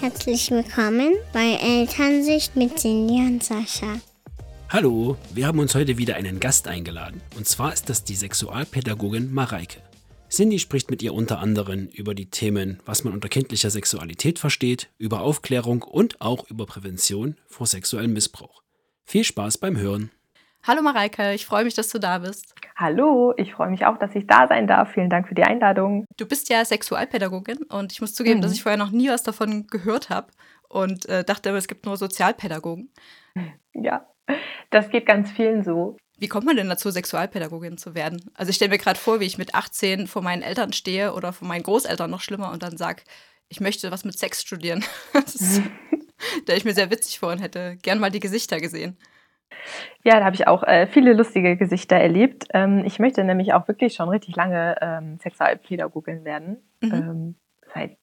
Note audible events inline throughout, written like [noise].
Herzlich willkommen bei Elternsicht mit Cindy und Sascha. Hallo, wir haben uns heute wieder einen Gast eingeladen. Und zwar ist das die Sexualpädagogin Mareike. Cindy spricht mit ihr unter anderem über die Themen, was man unter kindlicher Sexualität versteht, über Aufklärung und auch über Prävention vor sexuellem Missbrauch. Viel Spaß beim Hören. Hallo Mareike, ich freue mich, dass du da bist. Hallo, ich freue mich auch, dass ich da sein darf. Vielen Dank für die Einladung. Du bist ja Sexualpädagogin und ich muss zugeben, mhm. dass ich vorher noch nie was davon gehört habe und äh, dachte, es gibt nur Sozialpädagogen. Ja, das geht ganz vielen so. Wie kommt man denn dazu, Sexualpädagogin zu werden? Also ich stelle mir gerade vor, wie ich mit 18 vor meinen Eltern stehe oder vor meinen Großeltern noch schlimmer und dann sage, ich möchte was mit Sex studieren. [laughs] Das stelle ich mir sehr witzig vor und hätte gern mal die Gesichter gesehen. Ja, da habe ich auch äh, viele lustige Gesichter erlebt. Ähm, ich möchte nämlich auch wirklich schon richtig lange ähm, Sexualpädagogin werden. Mhm. Ähm, seit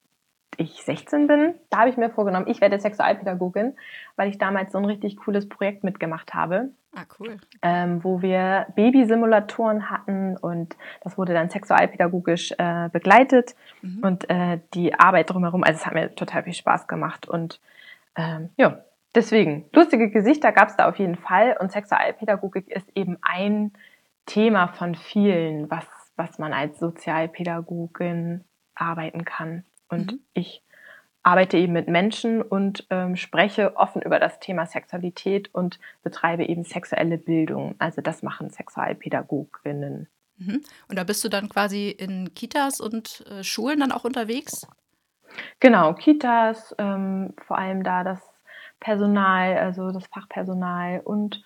ich 16 bin, da habe ich mir vorgenommen, ich werde Sexualpädagogin, weil ich damals so ein richtig cooles Projekt mitgemacht habe. Ah, cool. Ähm, wo wir Babysimulatoren hatten und das wurde dann sexualpädagogisch äh, begleitet mhm. und äh, die Arbeit drumherum, also es hat mir total viel Spaß gemacht und ähm, ja, deswegen, lustige Gesichter gab es da auf jeden Fall und Sexualpädagogik ist eben ein Thema von vielen, was, was man als Sozialpädagogin arbeiten kann. Und mhm. ich arbeite eben mit Menschen und ähm, spreche offen über das Thema Sexualität und betreibe eben sexuelle Bildung. Also das machen Sexualpädagoginnen. Mhm. Und da bist du dann quasi in Kitas und äh, Schulen dann auch unterwegs? Genau, Kitas, ähm, vor allem da das Personal, also das Fachpersonal und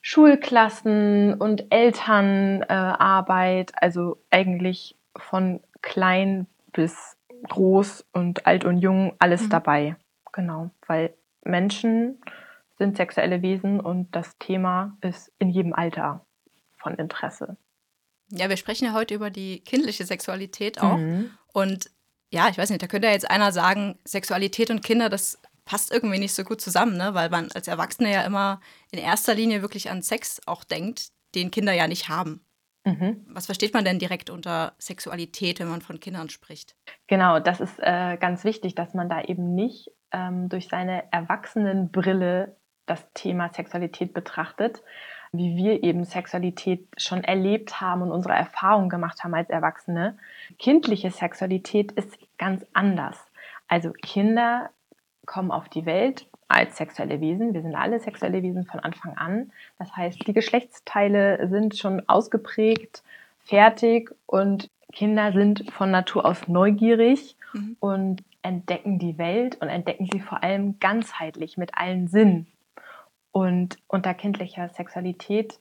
Schulklassen und Elternarbeit, äh, also eigentlich von klein bis groß und alt und jung, alles mhm. dabei. Genau, weil Menschen sind sexuelle Wesen und das Thema ist in jedem Alter von Interesse. Ja, wir sprechen ja heute über die kindliche Sexualität auch. Mhm. Und ja, ich weiß nicht, da könnte ja jetzt einer sagen, Sexualität und Kinder, das passt irgendwie nicht so gut zusammen, ne? weil man als Erwachsene ja immer in erster Linie wirklich an Sex auch denkt, den Kinder ja nicht haben. Mhm. Was versteht man denn direkt unter Sexualität, wenn man von Kindern spricht? Genau, das ist äh, ganz wichtig, dass man da eben nicht ähm, durch seine Erwachsenenbrille das Thema Sexualität betrachtet, wie wir eben Sexualität schon erlebt haben und unsere Erfahrungen gemacht haben als Erwachsene. Kindliche Sexualität ist ganz anders. Also Kinder kommen auf die Welt als sexuelle Wesen. Wir sind alle sexuelle Wesen von Anfang an. Das heißt, die Geschlechtsteile sind schon ausgeprägt, fertig und Kinder sind von Natur aus neugierig mhm. und entdecken die Welt und entdecken sie vor allem ganzheitlich mit allen Sinnen. Und unter kindlicher Sexualität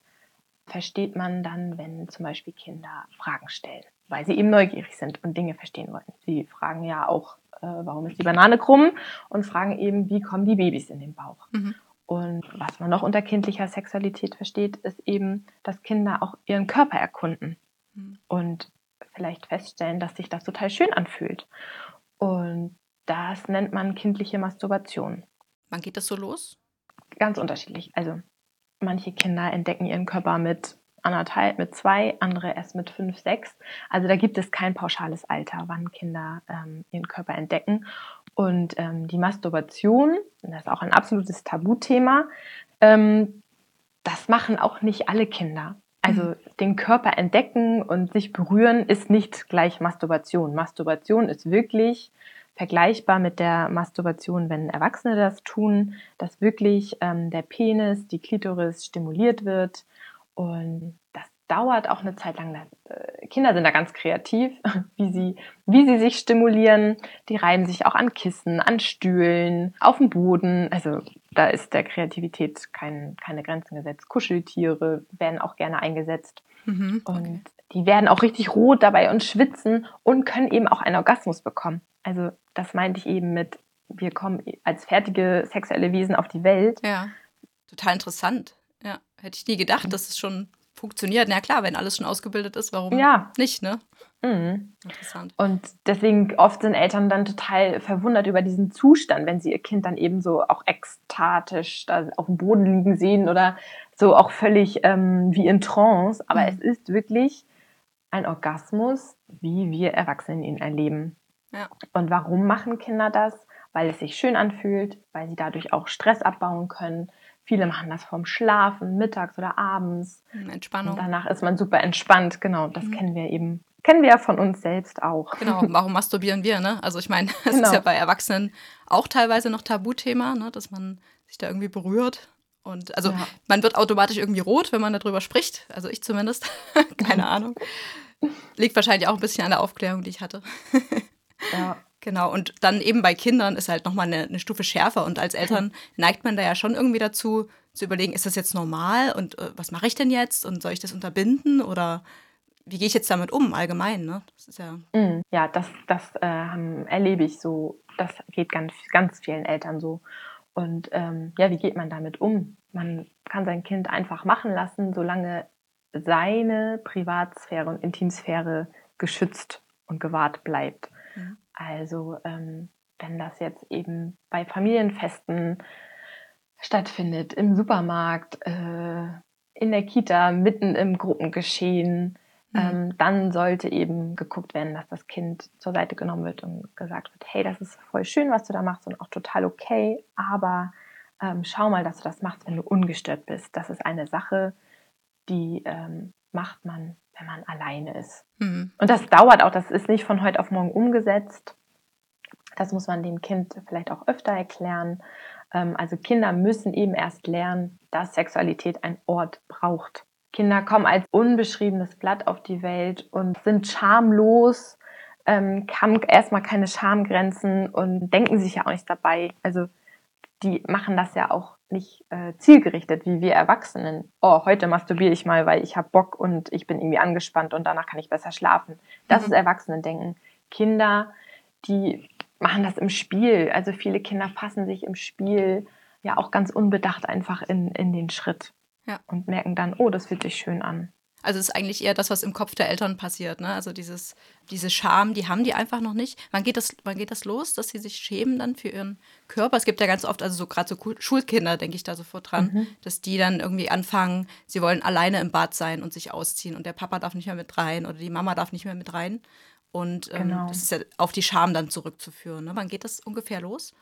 versteht man dann, wenn zum Beispiel Kinder Fragen stellen, weil sie eben neugierig sind und Dinge verstehen wollen. Sie fragen ja auch äh, warum ist die Banane krumm und fragen eben, wie kommen die Babys in den Bauch. Mhm. Und was man noch unter kindlicher Sexualität versteht, ist eben, dass Kinder auch ihren Körper erkunden mhm. und vielleicht feststellen, dass sich das total schön anfühlt. Und das nennt man kindliche Masturbation. Wann geht das so los? Ganz unterschiedlich. Also manche Kinder entdecken ihren Körper mit anderthalb, mit zwei, andere erst mit fünf, sechs. Also da gibt es kein pauschales Alter, wann Kinder ähm, ihren Körper entdecken. Und ähm, die Masturbation, das ist auch ein absolutes Tabuthema, ähm, das machen auch nicht alle Kinder. Also mhm. den Körper entdecken und sich berühren ist nicht gleich Masturbation. Masturbation ist wirklich vergleichbar mit der Masturbation, wenn Erwachsene das tun, dass wirklich ähm, der Penis, die Klitoris stimuliert wird und das dauert auch eine Zeit lang. Äh, Kinder sind da ganz kreativ, [laughs] wie sie, wie sie sich stimulieren. Die reiben sich auch an Kissen, an Stühlen, auf dem Boden. Also da ist der Kreativität kein, keine Grenzen gesetzt. Kuscheltiere werden auch gerne eingesetzt. Mhm, okay. Und die werden auch richtig rot dabei und schwitzen und können eben auch einen Orgasmus bekommen. Also das meinte ich eben mit, wir kommen als fertige sexuelle Wesen auf die Welt. Ja, total interessant. Hätte ich nie gedacht, dass es schon funktioniert. Na klar, wenn alles schon ausgebildet ist, warum ja. nicht, ne? Mhm. Interessant. Und deswegen oft sind Eltern dann total verwundert über diesen Zustand, wenn sie ihr Kind dann eben so auch ekstatisch da auf dem Boden liegen sehen oder so auch völlig ähm, wie in Trance. Aber mhm. es ist wirklich ein Orgasmus, wie wir Erwachsenen ihn erleben. Ja. Und warum machen Kinder das? weil es sich schön anfühlt, weil sie dadurch auch Stress abbauen können. Viele machen das vorm Schlafen, mittags oder abends. Hm, Entspannung. Und danach ist man super entspannt. Genau, das mhm. kennen wir eben. Kennen wir ja von uns selbst auch. Genau, [laughs] warum masturbieren wir, ne? Also ich meine, [laughs] es genau. ist ja bei Erwachsenen auch teilweise noch Tabuthema, ne? dass man sich da irgendwie berührt. Und also ja. man wird automatisch irgendwie rot, wenn man darüber spricht. Also ich zumindest. [laughs] Keine Ahnung. Liegt wahrscheinlich auch ein bisschen an der Aufklärung, die ich hatte. ja. Genau, und dann eben bei Kindern ist halt nochmal eine, eine Stufe schärfer. Und als Eltern [laughs] neigt man da ja schon irgendwie dazu, zu überlegen, ist das jetzt normal und äh, was mache ich denn jetzt und soll ich das unterbinden oder wie gehe ich jetzt damit um allgemein? Ne? Das ist ja, mm, ja, das, das äh, erlebe ich so. Das geht ganz, ganz vielen Eltern so. Und ähm, ja, wie geht man damit um? Man kann sein Kind einfach machen lassen, solange seine Privatsphäre und Intimsphäre geschützt und gewahrt bleibt. Mhm. Also ähm, wenn das jetzt eben bei Familienfesten stattfindet, im Supermarkt, äh, in der Kita, mitten im Gruppengeschehen, mhm. ähm, dann sollte eben geguckt werden, dass das Kind zur Seite genommen wird und gesagt wird, hey, das ist voll schön, was du da machst und auch total okay, aber ähm, schau mal, dass du das machst, wenn du ungestört bist. Das ist eine Sache, die ähm, macht man wenn man alleine ist. Mhm. Und das dauert auch, das ist nicht von heute auf morgen umgesetzt. Das muss man dem Kind vielleicht auch öfter erklären. Ähm, also Kinder müssen eben erst lernen, dass Sexualität einen Ort braucht. Kinder kommen als unbeschriebenes Blatt auf die Welt und sind schamlos, ähm, haben erstmal keine Schamgrenzen und denken sich ja auch nichts dabei. Also die machen das ja auch nicht äh, zielgerichtet, wie wir Erwachsenen. Oh, heute masturbiere ich mal, weil ich habe Bock und ich bin irgendwie angespannt und danach kann ich besser schlafen. Das mhm. ist Erwachsenendenken. Kinder, die machen das im Spiel. Also viele Kinder fassen sich im Spiel ja auch ganz unbedacht einfach in, in den Schritt ja. und merken dann, oh, das fühlt sich schön an. Also es ist eigentlich eher das, was im Kopf der Eltern passiert. Ne? Also dieses, diese Scham, die haben die einfach noch nicht. Wann geht, das, wann geht das los, dass sie sich schämen dann für ihren Körper? Es gibt ja ganz oft, also so gerade so Schulkinder, denke ich da sofort dran, mhm. dass die dann irgendwie anfangen, sie wollen alleine im Bad sein und sich ausziehen und der Papa darf nicht mehr mit rein oder die Mama darf nicht mehr mit rein. Und ähm, genau. das ist ja auf die Scham dann zurückzuführen. Ne? Wann geht das ungefähr los?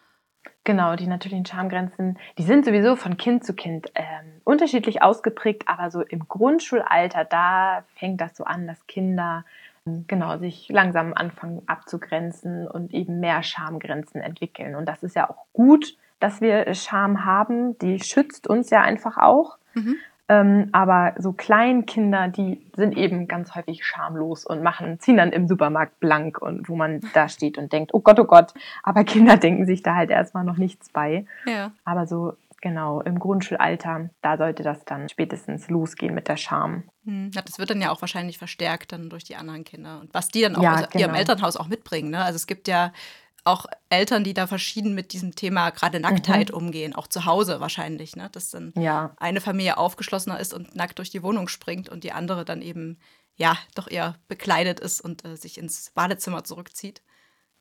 Genau, die natürlichen Schamgrenzen, die sind sowieso von Kind zu Kind ähm, unterschiedlich ausgeprägt, aber so im Grundschulalter, da fängt das so an, dass Kinder ähm, genau sich langsam anfangen abzugrenzen und eben mehr Schamgrenzen entwickeln. Und das ist ja auch gut, dass wir Scham haben, die schützt uns ja einfach auch. Mhm. Ähm, aber so Kleinkinder, die sind eben ganz häufig schamlos und machen, ziehen dann im Supermarkt blank und wo man da steht und denkt, oh Gott, oh Gott. Aber [laughs] Kinder denken sich da halt erstmal noch nichts bei. Ja. Aber so genau im Grundschulalter, da sollte das dann spätestens losgehen mit der Scham. Hm. Ja, das wird dann ja auch wahrscheinlich verstärkt dann durch die anderen Kinder und was die dann auch ja, aus genau. ihrem Elternhaus auch mitbringen. Ne? Also es gibt ja auch Eltern, die da verschieden mit diesem Thema gerade Nacktheit mhm. umgehen, auch zu Hause wahrscheinlich, ne? dass dann ja. eine Familie aufgeschlossener ist und nackt durch die Wohnung springt und die andere dann eben ja doch eher bekleidet ist und äh, sich ins Badezimmer zurückzieht.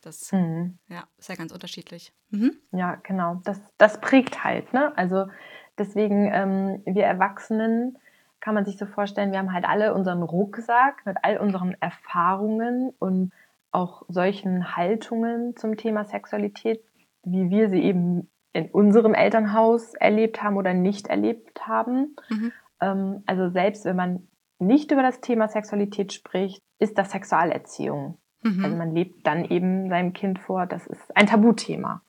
Das mhm. ja, ist ja ganz unterschiedlich. Mhm. Ja, genau. Das, das prägt halt. Ne? Also deswegen, ähm, wir Erwachsenen kann man sich so vorstellen, wir haben halt alle unseren Rucksack mit all unseren Erfahrungen und auch solchen Haltungen zum Thema Sexualität, wie wir sie eben in unserem Elternhaus erlebt haben oder nicht erlebt haben. Mhm. Ähm, also selbst wenn man nicht über das Thema Sexualität spricht, ist das Sexualerziehung. Mhm. Also man lebt dann eben seinem Kind vor, das ist ein Tabuthema.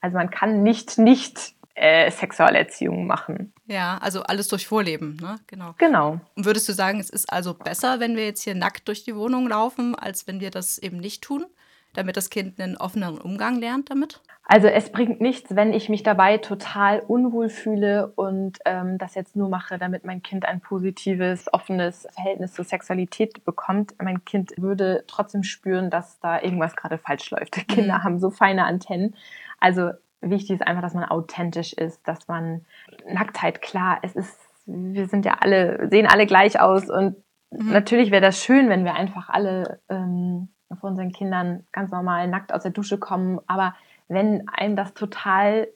Also man kann nicht nicht äh, Sexualerziehung machen. Ja, also alles durch Vorleben, ne? Genau. Genau. Und würdest du sagen, es ist also besser, wenn wir jetzt hier nackt durch die Wohnung laufen, als wenn wir das eben nicht tun, damit das Kind einen offeneren Umgang lernt damit? Also es bringt nichts, wenn ich mich dabei total unwohl fühle und ähm, das jetzt nur mache, damit mein Kind ein positives, offenes Verhältnis zur Sexualität bekommt. Mein Kind würde trotzdem spüren, dass da irgendwas gerade falsch läuft. Mhm. Kinder haben so feine Antennen. Also wichtig ist einfach, dass man authentisch ist, dass man Nacktheit, klar, es ist, wir sind ja alle, sehen alle gleich aus und mhm. natürlich wäre das schön, wenn wir einfach alle ähm, vor unseren Kindern ganz normal nackt aus der Dusche kommen, aber wenn einem das total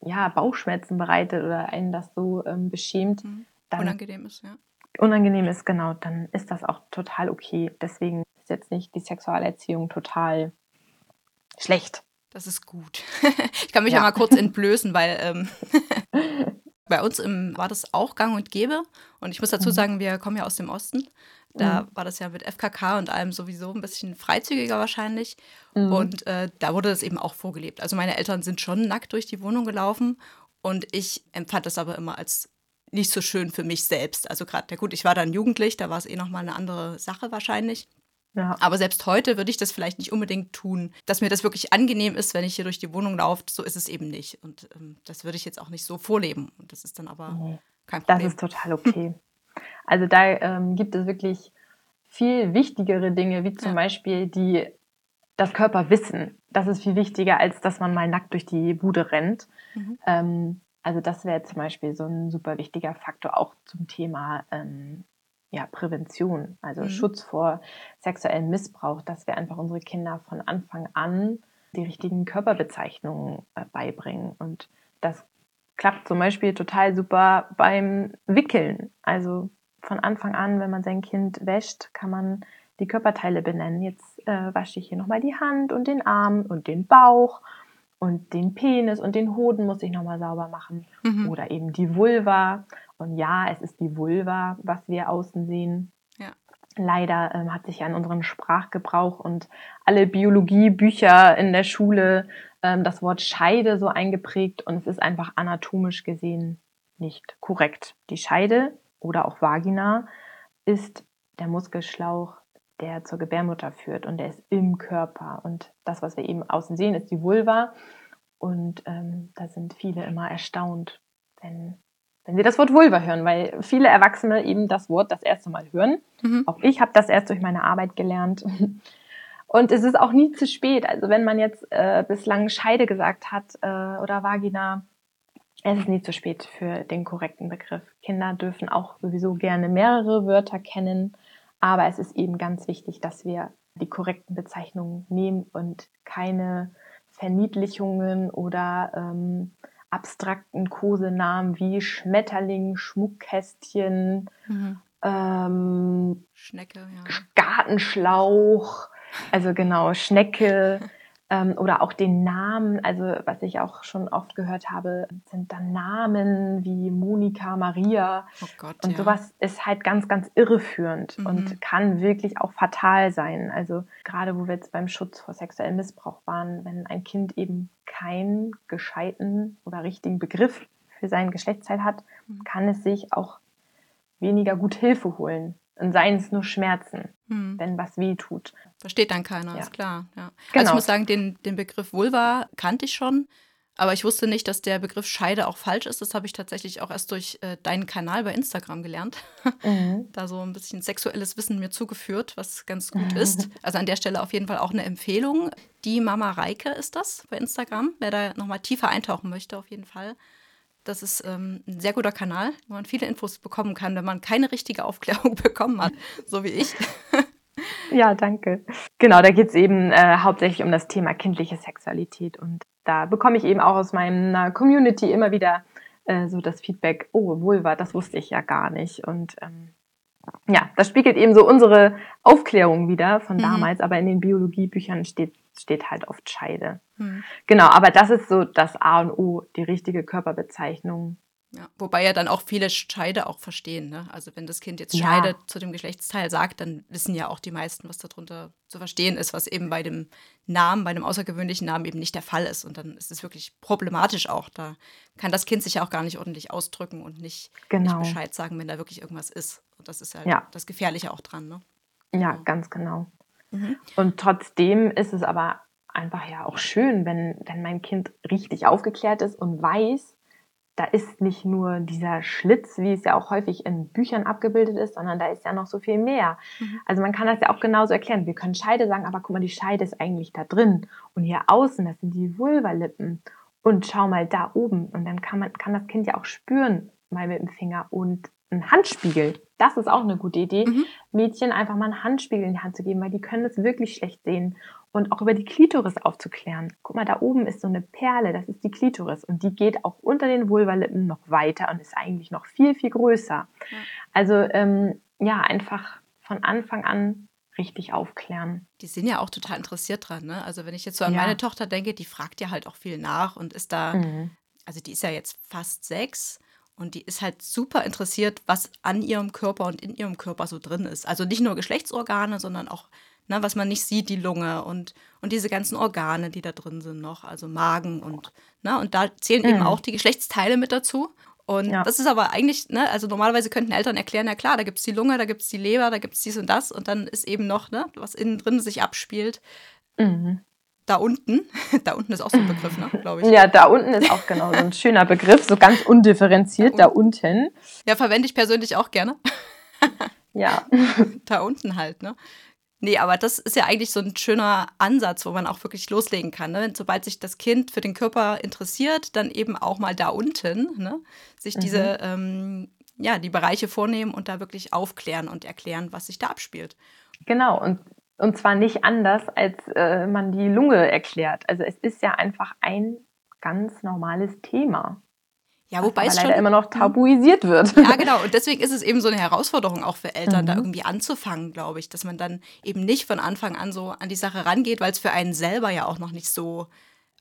ja, Bauchschmerzen bereitet oder einen das so ähm, beschämt, mhm. dann unangenehm ist, ja. Unangenehm ist, genau, dann ist das auch total okay. Deswegen ist jetzt nicht die Sexualerziehung total schlecht Das ist gut. [laughs] ich kann mich ja, ja mal kurz entblößen, weil ähm, [laughs] bei uns im, war das auch gang und gäbe. Und ich muss dazu mhm. sagen, wir kommen ja aus dem Osten. Da mhm. war das ja mit FKK und allem sowieso ein bisschen freizügiger wahrscheinlich. Mhm. Und äh, da wurde das eben auch vorgelebt. Also meine Eltern sind schon nackt durch die Wohnung gelaufen. Und ich empfand das aber immer als nicht so schön für mich selbst. Also gerade, ja gut, ich war dann jugendlich, da war es eh nochmal eine andere Sache wahrscheinlich. Ja. Aber selbst heute würde ich das vielleicht nicht unbedingt tun. Dass mir das wirklich angenehm ist, wenn ich hier durch die Wohnung laufe, so ist es eben nicht. Und ähm, das würde ich jetzt auch nicht so vorleben. Und das ist dann aber nee, kein Problem. Das ist total okay. [laughs] also da ähm, gibt es wirklich viel wichtigere Dinge, wie zum ja. Beispiel die das Körperwissen. Das ist viel wichtiger, als dass man mal nackt durch die Bude rennt. Mhm. Ähm, also das wäre zum Beispiel so ein super wichtiger Faktor auch zum Thema ähm, ja, Prävention, also mhm. Schutz vor sexuellem Missbrauch, dass wir einfach unsere Kinder von Anfang an die richtigen Körperbezeichnungen äh, beibringen. Und das klappt zum Beispiel total super beim Wickeln. Also von Anfang an, wenn man sein Kind wäscht, kann man die Körperteile benennen. Jetzt äh, wasche ich hier nochmal die Hand und den Arm und den Bauch und den Penis und den Hoden muss ich nochmal sauber machen. Mhm. Oder eben die Vulva. Und ja, es ist die Vulva, was wir außen sehen. Ja. Leider ähm, hat sich ja in unserem Sprachgebrauch und alle Biologiebücher in der Schule ähm, das Wort Scheide so eingeprägt und es ist einfach anatomisch gesehen nicht korrekt. Die Scheide oder auch Vagina ist der Muskelschlauch, der zur Gebärmutter führt und der ist im Körper. Und das, was wir eben außen sehen, ist die Vulva. Und ähm, da sind viele immer erstaunt, wenn wenn sie das Wort Vulva hören, weil viele Erwachsene eben das Wort das erste Mal hören. Mhm. Auch ich habe das erst durch meine Arbeit gelernt. [laughs] Und es ist auch nie zu spät. Also wenn man jetzt äh, bislang Scheide gesagt hat äh, oder Vagina, es ist nie zu spät für den korrekten Begriff. Kinder dürfen auch sowieso gerne mehrere Wörter kennen, aber es ist eben ganz wichtig, dass wir die korrekten Bezeichnungen nehmen und keine Verniedlichungen oder ähm, abstrakten Kosenamen wie Schmetterling, Schmuckkästchen, mhm. ähm, Schnecke, ja. Gartenschlauch, also genau, Schnecke [laughs] ähm, oder auch den Namen, also was ich auch schon oft gehört habe, sind dann Namen wie Monika, Maria oh Gott, und ja. sowas ist halt ganz, ganz irreführend mhm. und kann wirklich auch fatal sein. Also gerade wo wir jetzt beim Schutz vor sexuellem Missbrauch waren, wenn ein Kind eben keinen gescheiten oder richtigen Begriff für sein Geschlechtsteil hat, mhm. kann es sich auch weniger gut Hilfe holen. Und seien es nur Schmerzen, hm. wenn was weh tut. Versteht dann keiner, ja. ist klar. Ja. Genau. Also ich genau. muss sagen, den, den Begriff Vulva kannte ich schon, aber ich wusste nicht, dass der Begriff Scheide auch falsch ist. Das habe ich tatsächlich auch erst durch äh, deinen Kanal bei Instagram gelernt. [laughs] Mhm. Da so ein bisschen sexuelles Wissen mir zugeführt, was ganz gut [laughs] ist. Also an der Stelle auf jeden Fall auch eine Empfehlung. Die Mama Reike ist das bei Instagram. Wer da nochmal tiefer eintauchen möchte, auf jeden Fall. Das ist ähm, ein sehr guter Kanal, wo man viele Infos bekommen kann, wenn man keine richtige [laughs] Aufklärung bekommen hat, so wie ich. [laughs] Ja, danke. Genau, da geht es eben äh, hauptsächlich um das Thema kindliche Sexualität. Und da bekomme ich eben auch aus meiner Community immer wieder äh, so das Feedback, oh, Vulva, das wusste ich ja gar nicht. Und ähm, ja, das spiegelt eben so unsere Aufklärung wieder von mhm. damals, aber in den Biologiebüchern steht, steht halt oft Scheide. Mhm. Genau, aber das ist so das A und O, die richtige Körperbezeichnung ja, wobei ja dann auch viele Scheide auch verstehen. Ne? Also wenn das Kind jetzt Scheide ja. zu dem Geschlechtsteil sagt, dann wissen ja auch die meisten, was darunter zu verstehen ist, was eben bei dem Namen, bei dem außergewöhnlichen Namen eben nicht der Fall ist. Und dann ist es wirklich problematisch auch. Da kann das Kind sich ja auch gar nicht ordentlich ausdrücken und nicht, genau. nicht Bescheid sagen, wenn da wirklich irgendwas ist. Und das ist halt ja. das Gefährliche auch dran. Ne? Ja, ganz genau. Mhm. Und trotzdem ist es aber einfach ja auch schön, wenn, wenn mein Kind richtig aufgeklärt ist und weiß, da ist nicht nur dieser Schlitz, wie es ja auch häufig in Büchern abgebildet ist, sondern da ist ja noch so viel mehr. Mhm. Also man kann das ja auch genauso erklären. Wir können Scheide sagen, aber guck mal, die Scheide ist eigentlich da drin. Und hier außen, das sind die Vulvalippen. Und schau mal da oben. Und dann kann man, kann das Kind ja auch spüren, mal mit dem Finger. Und ein Handspiegel, das ist auch eine gute Idee, mhm. Mädchen einfach mal einen Handspiegel in die Hand zu geben, weil die können das wirklich schlecht sehen und auch über die Klitoris aufzuklären. Guck mal, da oben ist so eine Perle, das ist die Klitoris und die geht auch unter den Vulvalippen noch weiter und ist eigentlich noch viel, viel größer. Ja. Also ähm, ja, einfach von Anfang an richtig aufklären. Die sind ja auch total interessiert dran. Ne? Also wenn ich jetzt so an ja. meine Tochter denke, die fragt ja halt auch viel nach und ist da, mhm. also die ist ja jetzt fast sechs und die ist halt super interessiert, was an ihrem Körper und in ihrem Körper so drin ist. Also nicht nur Geschlechtsorgane, sondern auch, ne, was man nicht sieht, die Lunge und, und diese ganzen Organe, die da drin sind noch, also Magen und, ne, und da zählen mhm. eben auch die Geschlechtsteile mit dazu. Und ja. das ist aber eigentlich, ne, also normalerweise könnten Eltern erklären, ja klar, da gibt es die Lunge, da gibt es die Leber, da gibt es dies und das und dann ist eben noch, ne, was innen drin sich abspielt. Mhm. Da unten, [laughs] da unten ist auch so ein Begriff, ne, glaube ich. Ja, da unten ist auch genau so ein schöner Begriff, so ganz undifferenziert, da, unten. Ja, verwende ich persönlich auch gerne. [laughs] Ja. [laughs] da unten halt, ne? Nee, aber das ist ja eigentlich so ein schöner Ansatz, wo man auch wirklich loslegen kann. Ne? Sobald sich das Kind für den Körper interessiert, dann eben auch mal da unten ne? sich mhm. diese, ähm, ja, die Bereiche vornehmen und da wirklich aufklären und erklären, was sich da abspielt. Genau, und, und zwar nicht anders, als äh, man die Lunge erklärt. Also es ist ja einfach ein ganz normales Thema. Ja, wobei es schon immer noch tabuisiert wird. Ja, genau. Und deswegen ist es eben so eine Herausforderung auch für Eltern, mhm. da irgendwie anzufangen, glaube ich, dass man dann eben nicht von Anfang an so an die Sache rangeht, weil es für einen selber ja auch noch nicht so,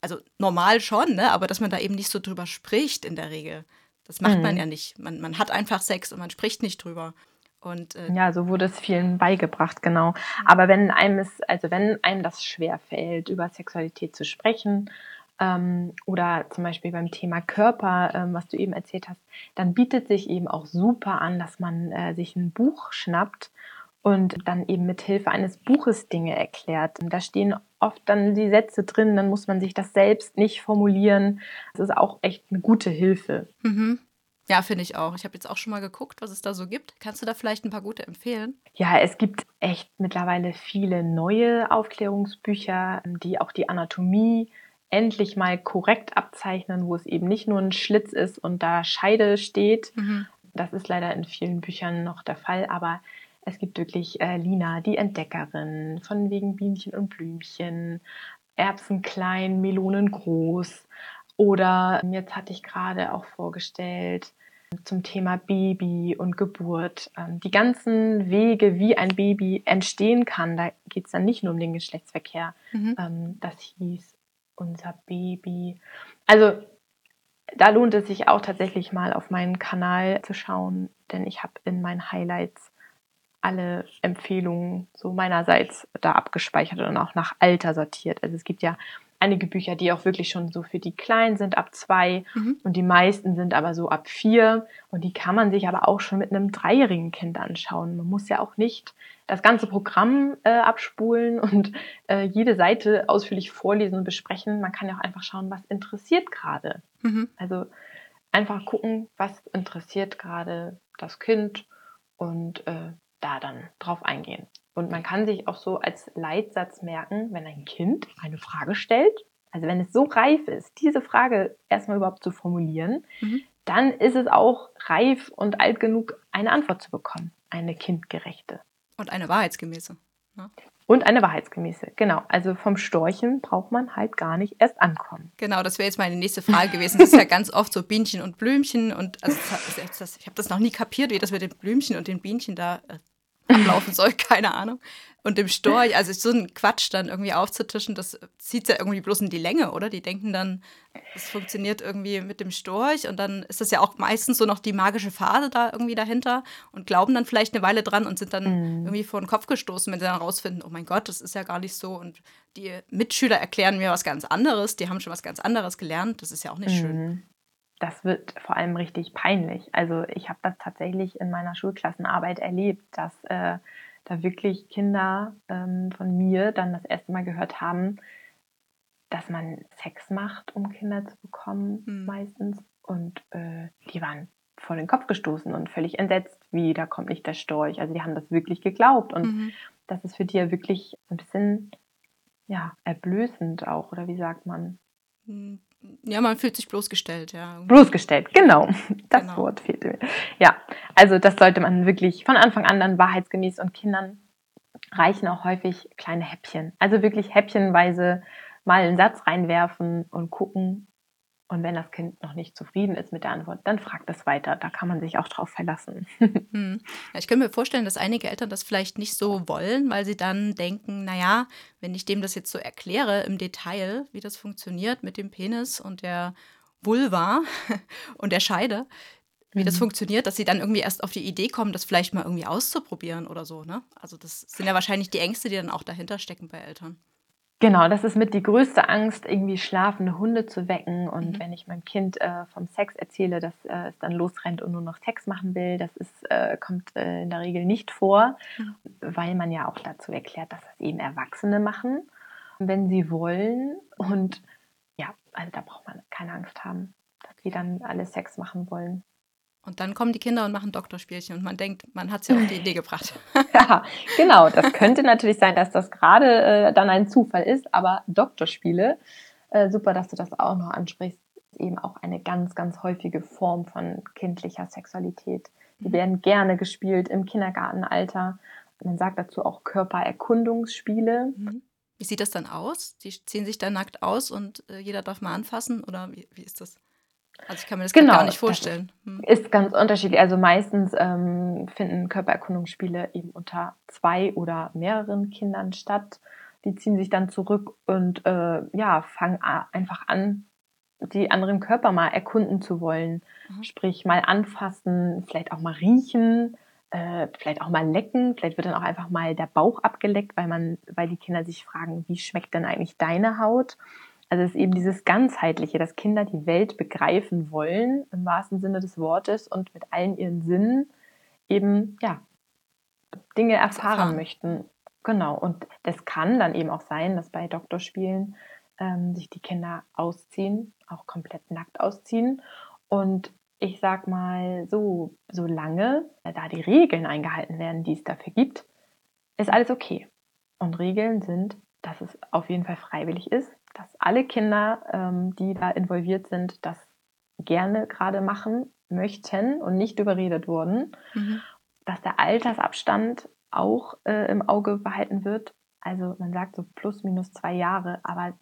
also normal schon, ne, aber dass man da eben nicht so drüber spricht in der Regel. Das macht mhm. man ja nicht. Man, man hat einfach Sex und man spricht nicht drüber. Und, äh, ja, so wurde es vielen beigebracht, genau. Aber wenn einem es, also wenn einem das schwer fällt, über Sexualität zu sprechen, ähm, oder zum Beispiel beim Thema Körper, ähm, was du eben erzählt hast, dann bietet sich eben auch super an, dass man äh, sich ein Buch schnappt und dann eben mit Hilfe eines Buches Dinge erklärt. Und da stehen oft dann die Sätze drin, dann muss man sich das selbst nicht formulieren. Das ist auch echt eine gute Hilfe. Mhm. Ja, finde ich auch. Ich habe jetzt auch schon mal geguckt, was es da so gibt. Kannst du da vielleicht ein paar gute empfehlen? Ja, es gibt echt mittlerweile viele neue Aufklärungsbücher, die auch die Anatomie endlich mal korrekt abzeichnen, wo es eben nicht nur ein Schlitz ist und da Scheide steht. Mhm. Das ist leider in vielen Büchern noch der Fall, aber es gibt wirklich äh, Lina, die Entdeckerin, von wegen Bienchen und Blümchen, Erbsen klein, Melonen groß. Oder jetzt hatte ich gerade auch vorgestellt zum Thema Baby und Geburt. Ähm, die ganzen Wege, wie ein Baby entstehen kann, da geht es dann nicht nur um den Geschlechtsverkehr. Mhm. Ähm, das hieß unser Baby. Also da lohnt es sich auch tatsächlich mal auf meinen Kanal zu schauen, denn ich habe in meinen Highlights alle Empfehlungen so meinerseits da abgespeichert und auch nach Alter sortiert. Also es gibt ja einige Bücher, die auch wirklich schon so für die Kleinen sind, ab zwei mhm. und die meisten sind aber so ab vier und die kann man sich aber auch schon mit einem dreijährigen Kind anschauen. Man muss ja auch nicht das ganze Programm äh, abspulen und äh, jede Seite ausführlich vorlesen und besprechen. Man kann ja auch einfach schauen, was interessiert gerade. Mhm. Also einfach gucken, was interessiert gerade das Kind und äh, da dann drauf eingehen. Und man kann sich auch so als Leitsatz merken, wenn ein Kind eine Frage stellt, also wenn es so reif ist, diese Frage erstmal überhaupt zu formulieren, mhm. dann ist es auch reif und alt genug, eine Antwort zu bekommen, eine kindgerechte. Und eine wahrheitsgemäße. Ne? Und eine wahrheitsgemäße, genau. Also vom Storchen braucht man halt gar nicht erst ankommen. Genau, das wäre jetzt meine nächste Frage gewesen. Das ist ja ganz oft so Bienchen und Blümchen und also das, das, ich habe das noch nie kapiert, wie das mit den Blümchen und den Bienchen da äh, [laughs] ablaufen soll, keine Ahnung. Und dem Storch, also so ein Quatsch dann irgendwie aufzutischen, das zieht ja irgendwie bloß in die Länge, oder? Die denken dann, es funktioniert irgendwie mit dem Storch und dann ist das ja auch meistens so noch die magische Phase da irgendwie dahinter und glauben dann vielleicht eine Weile dran und sind dann mhm. irgendwie vor den Kopf gestoßen, wenn sie dann rausfinden, oh mein Gott, das ist ja gar nicht so und die Mitschüler erklären mir was ganz anderes, die haben schon was ganz anderes gelernt, das ist ja auch nicht mhm. schön das wird vor allem richtig peinlich. Also ich habe das tatsächlich in meiner Schulklassenarbeit erlebt, dass äh, da wirklich Kinder ähm, von mir dann das erste Mal gehört haben, dass man Sex macht, um Kinder zu bekommen, mhm. meistens. Und äh, die waren vor den Kopf gestoßen und völlig entsetzt, wie da kommt nicht der Storch. Also die haben das wirklich geglaubt. Und mhm. das ist für die ja wirklich ein bisschen ja, erblößend auch, oder wie sagt man? Mhm. Ja, man fühlt sich bloßgestellt, ja. Bloßgestellt, genau. Das genau. Wort fehlte mir. Ja, also das sollte man wirklich von Anfang an dann wahrheitsgemäß und Kindern reichen auch häufig kleine Häppchen. Also wirklich häppchenweise mal einen Satz reinwerfen und gucken, Und wenn das Kind noch nicht zufrieden ist mit der Antwort, dann fragt es weiter. Da kann man sich auch drauf verlassen. [laughs] Hm. Ja, ich könnte mir vorstellen, dass einige Eltern das vielleicht nicht so wollen, weil sie dann denken, naja, wenn ich dem das jetzt so erkläre im Detail, wie das funktioniert mit dem Penis und der Vulva [laughs] und der Scheide, wie mhm. das funktioniert, dass sie dann irgendwie erst auf die Idee kommen, das vielleicht mal irgendwie auszuprobieren oder so. Ne? Also das sind ja wahrscheinlich die Ängste, die dann auch dahinter stecken bei Eltern. Genau, das ist mit die größte Angst, irgendwie schlafende Hunde zu wecken. Und mhm. wenn ich meinem Kind äh, vom Sex erzähle, dass äh, es dann losrennt und nur noch Sex machen will, das ist, äh, kommt äh, in der Regel nicht vor, mhm. weil man ja auch dazu erklärt, dass das eben Erwachsene machen, wenn sie wollen. Und ja, also da braucht man keine Angst haben, dass die dann alle Sex machen wollen. Und dann kommen die Kinder und machen Doktorspielchen und man denkt, man hat es ja auf die Idee gebracht. [laughs] ja, genau. Das könnte natürlich sein, dass das gerade äh, dann ein Zufall ist, aber Doktorspiele, äh, super, dass du das auch noch ansprichst, ist eben auch eine ganz, ganz häufige Form von kindlicher Sexualität. Die mhm. werden gerne gespielt im Kindergartenalter. Man sagt dazu auch Körpererkundungsspiele. Mhm. Wie sieht das dann aus? Die ziehen sich da nackt aus und äh, jeder darf mal anfassen oder wie, wie ist das? Also ich kann mir das genau, gar nicht vorstellen. Hm. Ist ganz unterschiedlich. Also meistens ähm, finden Körpererkundungsspiele eben unter zwei oder mehreren Kindern statt. Die ziehen sich dann zurück und äh, ja, fangen einfach an, die anderen Körper mal erkunden zu wollen. Mhm. Sprich, mal anfassen, vielleicht auch mal riechen, äh, vielleicht auch mal lecken. Vielleicht wird dann auch einfach mal der Bauch abgeleckt, weil man, weil die Kinder sich fragen, wie schmeckt denn eigentlich deine Haut? Also es ist eben dieses Ganzheitliche, dass Kinder die Welt begreifen wollen, im wahrsten Sinne des Wortes, und mit allen ihren Sinnen eben, ja, Dinge erfahren, erfahren. möchten. Genau. Und das kann dann eben auch sein, dass bei Doktorspielen ähm, sich die Kinder ausziehen, auch komplett nackt ausziehen. Und ich sag mal so, solange da die Regeln eingehalten werden, die es dafür gibt, ist alles okay. Und Regeln sind, dass es auf jeden Fall freiwillig ist, dass alle Kinder, ähm, die da involviert sind, das gerne gerade machen möchten und nicht überredet wurden, mhm. dass der Altersabstand auch äh, im Auge behalten wird. Also man sagt so plus minus zwei Jahre, aber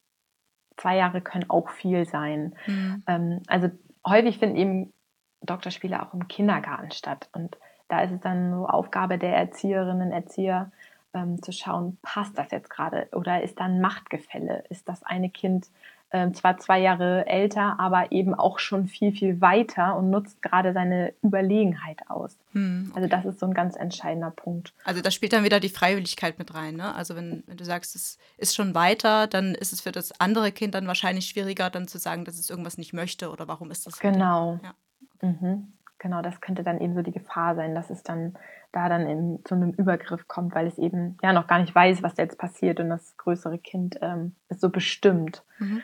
zwei Jahre können auch viel sein. Mhm. Ähm, also häufig finden eben Doktorspiele auch im Kindergarten statt und da ist es dann so Aufgabe der Erzieherinnen, Erzieher, ähm, zu schauen, passt das jetzt gerade oder ist da ein Machtgefälle? Ist das eine Kind ähm, zwar zwei Jahre älter, aber eben auch schon viel, viel weiter und nutzt gerade seine Überlegenheit aus? Hm, okay. Also das ist so ein ganz entscheidender Punkt. Also da spielt dann wieder die Freiwilligkeit mit rein. Ne? Also wenn, wenn du sagst, es ist schon weiter, dann ist es für das andere Kind dann wahrscheinlich schwieriger, dann zu sagen, dass es irgendwas nicht möchte oder warum ist das? Genau. Ja. Mhm. Genau, das könnte dann eben so die Gefahr sein, dass es dann da dann in, zu einem Übergriff kommt, weil es eben ja noch gar nicht weiß, was da jetzt passiert und das größere Kind ähm, ist so bestimmt. Mhm.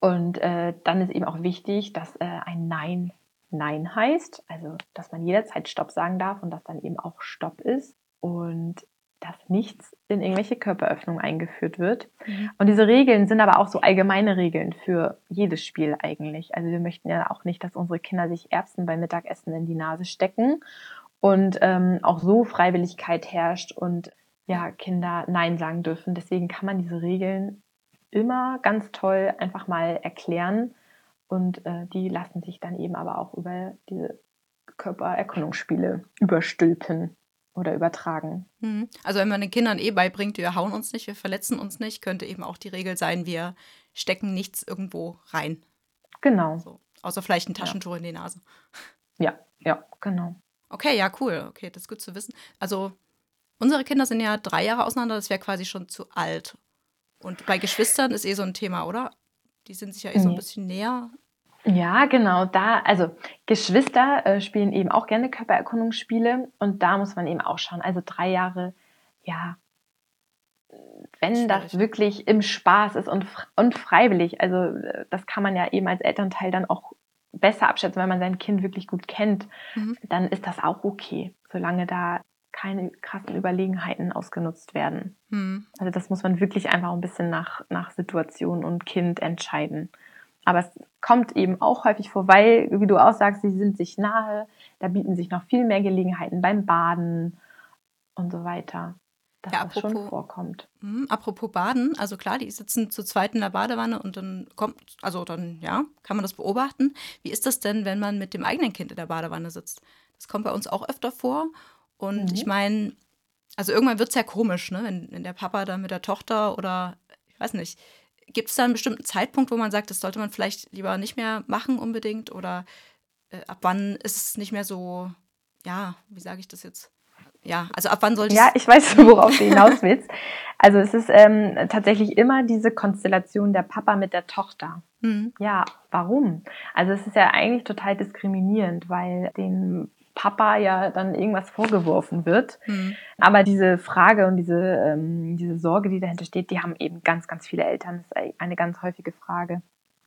Und äh, dann ist eben auch wichtig, dass äh, ein Nein Nein heißt, also dass man jederzeit Stopp sagen darf und dass dann eben auch Stopp ist und dass nichts in irgendwelche Körperöffnungen eingeführt wird. Mhm. Und diese Regeln sind aber auch so allgemeine Regeln für jedes Spiel eigentlich. Also wir möchten ja auch nicht, dass unsere Kinder sich Erbsen beim Mittagessen in die Nase stecken und ähm, auch so Freiwilligkeit herrscht und ja, Kinder Nein sagen dürfen. Deswegen kann man diese Regeln immer ganz toll einfach mal erklären und äh, die lassen sich dann eben aber auch über diese Körpererkundungsspiele überstülpen oder übertragen. Mhm. Also wenn man den Kindern eh beibringt, wir hauen uns nicht, wir verletzen uns nicht, könnte eben auch die Regel sein, wir stecken nichts irgendwo rein. Genau. So. Außer vielleicht ein Taschentuch ja. in die Nase. Ja, ja, genau. Okay, ja, cool. Okay, das ist gut zu wissen. Also, unsere Kinder sind ja drei Jahre auseinander, das wäre quasi schon zu alt. Und bei Geschwistern ist eh so ein Thema, oder? Die sind sich ja eh so ein bisschen näher. Ja, genau. Da, also Geschwister äh, spielen eben auch gerne Körpererkundungsspiele und da muss man eben auch schauen. Also drei Jahre, ja, wenn das wirklich im Spaß ist und, und freiwillig, also äh, das kann man ja eben als Elternteil dann auch besser abschätzen, wenn man sein Kind wirklich gut kennt, mhm. dann ist das auch okay, solange da keine krassen Überlegenheiten ausgenutzt werden. Mhm. Also das muss man wirklich einfach ein bisschen nach, nach Situation und Kind entscheiden. Aber es kommt eben auch häufig vor, weil, wie du auch sagst, sie sind sich nahe, da bieten sich noch viel mehr Gelegenheiten beim Baden und so weiter. Dass ja, das schon vorkommt. Mh, apropos Baden, also klar, die sitzen zu zweit in der Badewanne und dann kommt, also dann, ja, kann man das beobachten. Wie ist das denn, wenn man mit dem eigenen Kind in der Badewanne sitzt? Das kommt bei uns auch öfter vor. Und mhm. ich meine, also irgendwann wird es ja komisch, ne? Wenn, wenn der Papa dann mit der Tochter oder ich weiß nicht, gibt es da einen bestimmten Zeitpunkt, wo man sagt, das sollte man vielleicht lieber nicht mehr machen unbedingt? Oder äh, ab wann ist es nicht mehr so, ja, wie sage ich das jetzt? Ja, also ab wann sollte Ja, ich weiß, [laughs] worauf du hinaus willst. Also es ist ähm, tatsächlich immer diese Konstellation der Papa mit der Tochter. Mhm. Ja, warum? Also es ist ja eigentlich total diskriminierend, weil den Papa ja dann irgendwas vorgeworfen wird. Mhm. Aber diese Frage und diese, ähm, diese Sorge, die dahinter steht, die haben eben ganz, ganz viele Eltern. Das ist eine ganz häufige Frage.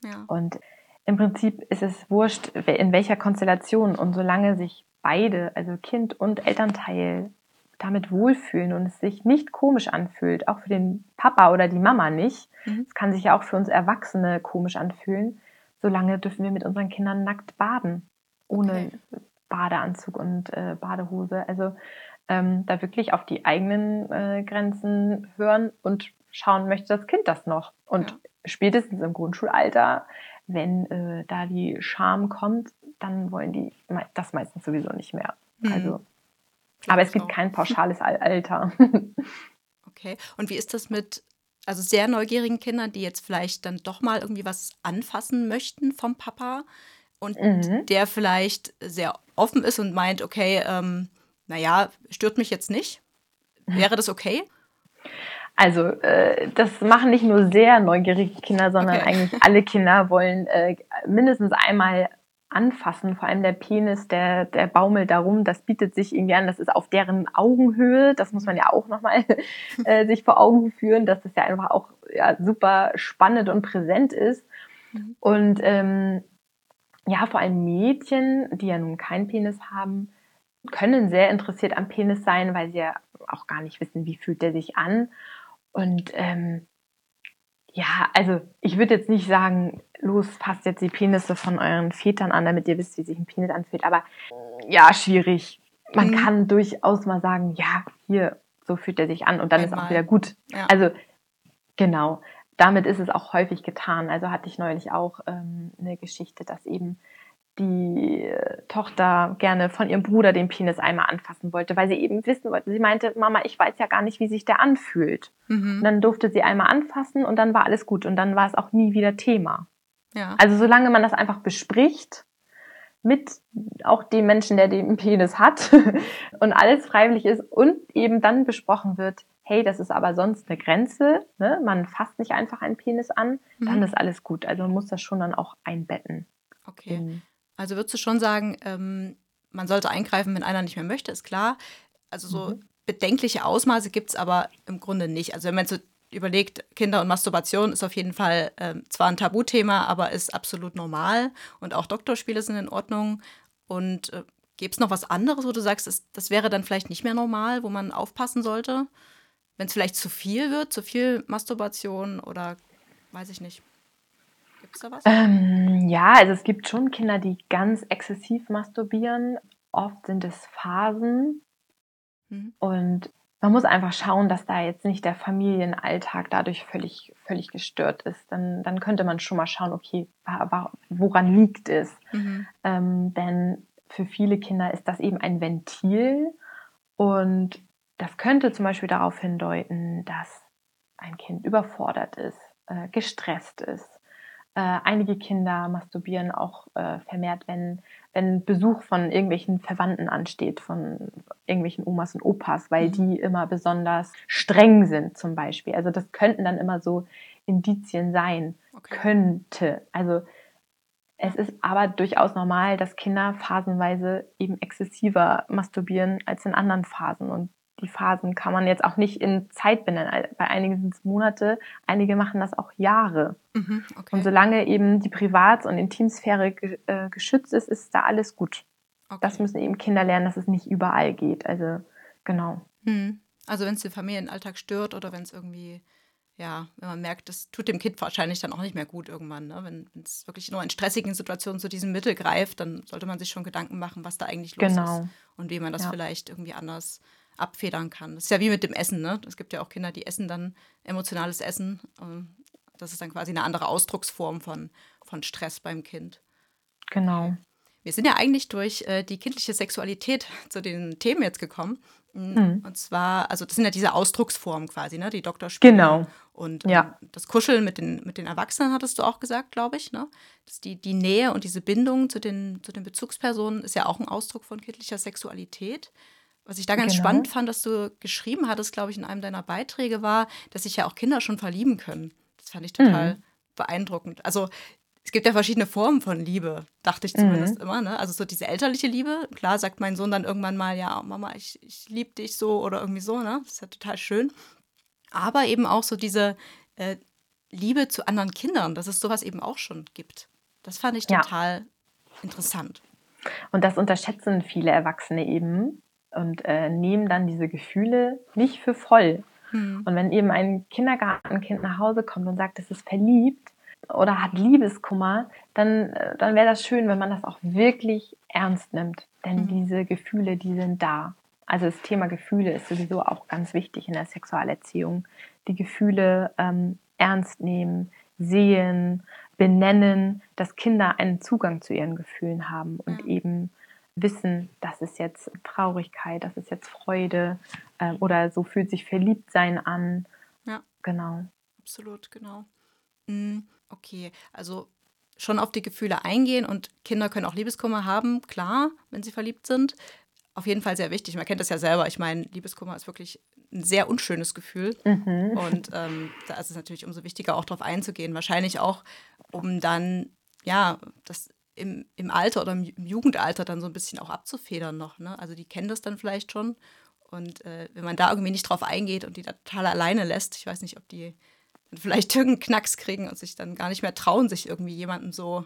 Ja. Und im Prinzip ist es wurscht, in welcher Konstellation und solange sich beide, also Kind und Elternteil, damit wohlfühlen und es sich nicht komisch anfühlt, auch für den Papa oder die Mama nicht. Mhm. Es kann sich ja auch für uns Erwachsene komisch anfühlen. Solange dürfen wir mit unseren Kindern nackt baden, ohne okay. Badeanzug und äh, Badehose. Also ähm, da wirklich auf die eigenen äh, Grenzen hören und schauen, möchte das Kind das noch? Und ja. spätestens im Grundschulalter, wenn äh, da die Scham kommt, dann wollen die das meistens sowieso nicht mehr. Mhm. Also, aber es gibt auch. kein pauschales Alter. [laughs] okay. Und wie ist das mit also sehr neugierigen Kindern, die jetzt vielleicht dann doch mal irgendwie was anfassen möchten vom Papa? und mhm. der vielleicht sehr offen ist und meint, okay, ähm, naja, stört mich jetzt nicht. Wäre das okay? Also, äh, das machen nicht nur sehr neugierige Kinder, sondern okay. eigentlich alle Kinder wollen äh, mindestens einmal anfassen. Vor allem der Penis, der, der baumelt darum, das bietet sich irgendwie an, das ist auf deren Augenhöhe. Das muss man ja auch nochmal [laughs] äh, sich vor Augen führen, dass das ja einfach auch ja, super spannend und präsent ist. Mhm. Und ähm, ja, vor allem Mädchen, die ja nun keinen Penis haben, können sehr interessiert am Penis sein, weil sie ja auch gar nicht wissen, wie fühlt der sich an. Und ähm, ja, also ich würde jetzt nicht sagen, los, fasst jetzt die Penisse von euren Vätern an, damit ihr wisst, wie sich ein Penis anfühlt. Aber ja, schwierig. Man mhm. kann durchaus mal sagen, ja, hier, so fühlt er sich an und dann Einmal. ist auch wieder gut. Ja. Also genau damit ist es auch häufig getan. Also hatte ich neulich auch ähm, eine Geschichte, dass eben die Tochter gerne von ihrem Bruder den Penis einmal anfassen wollte, weil sie eben wissen wollte. Sie meinte, Mama, ich weiß ja gar nicht, wie sich der anfühlt. Mhm. Und dann durfte sie einmal anfassen und dann war alles gut und dann war es auch nie wieder Thema. Ja. Also solange man das einfach bespricht mit auch dem Menschen, der den Penis hat [laughs] und alles freiwillig ist und eben dann besprochen wird, hey, das ist aber sonst eine Grenze, ne? man fasst nicht einfach einen Penis an, mhm. dann ist alles gut. Also man muss das schon dann auch einbetten. Okay. In also würdest du schon sagen, ähm, man sollte eingreifen, wenn einer nicht mehr möchte, ist klar. Also so mhm. bedenkliche Ausmaße gibt es aber im Grunde nicht. Also wenn man so überlegt, Kinder und Masturbation ist auf jeden Fall äh, zwar ein Tabuthema, aber ist absolut normal und auch Doktorspiele sind in Ordnung. Und äh, gibt es noch was anderes, wo du sagst, das, das wäre dann vielleicht nicht mehr normal, wo man aufpassen sollte? wenn es vielleicht zu viel wird, zu viel Masturbation oder weiß ich nicht. Gibt es da was? Ähm, ja, also es gibt schon Kinder, die ganz exzessiv masturbieren. Oft sind es Phasen. Mhm. Und man muss einfach schauen, dass da jetzt nicht der Familienalltag dadurch völlig, völlig gestört ist. Dann, dann könnte man schon mal schauen, okay, woran liegt es? Mhm. Ähm, denn für viele Kinder ist das eben ein Ventil und das könnte zum Beispiel darauf hindeuten, dass ein Kind überfordert ist, äh, gestresst ist. Äh, einige Kinder masturbieren auch äh, vermehrt, wenn, wenn Besuch von irgendwelchen Verwandten ansteht, von irgendwelchen Omas und Opas, weil mhm. die immer besonders streng sind zum Beispiel. Also das könnten dann immer so Indizien sein, okay. könnte. Also es ist aber durchaus normal, dass Kinder phasenweise eben exzessiver masturbieren als in anderen Phasen. Und die Phasen kann man jetzt auch nicht in Zeit benennen. Bei einigen sind es Monate, einige machen das auch Jahre. Mhm, okay. Und solange eben die Privat- und Intimsphäre äh, geschützt ist, ist da alles gut. Okay. Das müssen eben Kinder lernen, dass es nicht überall geht. Also genau. Mhm. Also wenn es den Familienalltag stört oder wenn es irgendwie, ja, wenn man merkt, das tut dem Kind wahrscheinlich dann auch nicht mehr gut irgendwann. Ne? Wenn es wirklich nur in stressigen Situationen zu diesem Mittel greift, dann sollte man sich schon Gedanken machen, was da eigentlich los genau. ist und wie man das ja. vielleicht irgendwie anders abfedern kann. Das ist ja wie mit dem Essen, ne? Es gibt ja auch Kinder, die essen dann emotionales Essen. Ähm, das ist dann quasi eine andere Ausdrucksform von, von Stress beim Kind. Genau. Wir sind ja eigentlich durch äh, die kindliche Sexualität [laughs] zu den Themen jetzt gekommen. Mhm. Und zwar, also das sind ja diese Ausdrucksformen quasi, ne? Die Doktorspiele. Genau. Und ähm, ja. das Kuscheln mit den, mit den Erwachsenen hattest du auch gesagt, glaube ich, ne? Das die, die Nähe und diese Bindung zu den, zu den Bezugspersonen ist ja auch ein Ausdruck von kindlicher Sexualität. Was ich da ganz genau. spannend fand, dass du geschrieben hattest, glaube ich, in einem deiner Beiträge war, dass sich ja auch Kinder schon verlieben können. Das fand ich total mhm. beeindruckend. Also es gibt ja verschiedene Formen von Liebe, dachte ich zumindest mhm. immer. Ne? Also so diese elterliche Liebe. Klar sagt mein Sohn dann irgendwann mal, ja, Mama, ich, ich liebe dich so oder irgendwie so. Ne? Das ist ja total schön. Aber eben auch so diese äh, Liebe zu anderen Kindern, dass es sowas eben auch schon gibt. Das fand ich total ja. interessant. Und das unterschätzen viele Erwachsene eben und äh, nehmen dann diese Gefühle nicht für voll. Hm. Und wenn eben ein Kindergartenkind nach Hause kommt und sagt, es ist verliebt, oder hat Liebeskummer, dann, äh, dann wäre das schön, wenn man das auch wirklich ernst nimmt. Denn mhm. diese Gefühle, die sind da. Also das Thema Gefühle ist sowieso auch ganz wichtig in der Sexualerziehung. Die Gefühle ähm, ernst nehmen, sehen, benennen, dass Kinder einen Zugang zu ihren Gefühlen haben und mhm. eben wissen, das ist jetzt Traurigkeit, das ist jetzt Freude äh, oder so fühlt sich Verliebtsein an. Ja. Genau. Absolut, genau. Mhm. Okay, also schon auf die Gefühle eingehen und Kinder können auch Liebeskummer haben, klar, wenn sie verliebt sind. Auf jeden Fall sehr wichtig. Man kennt das ja selber. Ich meine, Liebeskummer ist wirklich ein sehr unschönes Gefühl. Mhm. Und ähm, da ist es natürlich umso wichtiger, auch darauf einzugehen. Wahrscheinlich auch, um dann, ja, das im, im Alter oder im Jugendalter dann so ein bisschen auch abzufedern noch. Ne? Also die kennen das dann vielleicht schon. Und äh, wenn man da irgendwie nicht drauf eingeht und die da total alleine lässt, ich weiß nicht, ob die vielleicht [laughs] irgendeinen Knacks kriegen und sich dann gar nicht mehr trauen, sich irgendwie jemandem so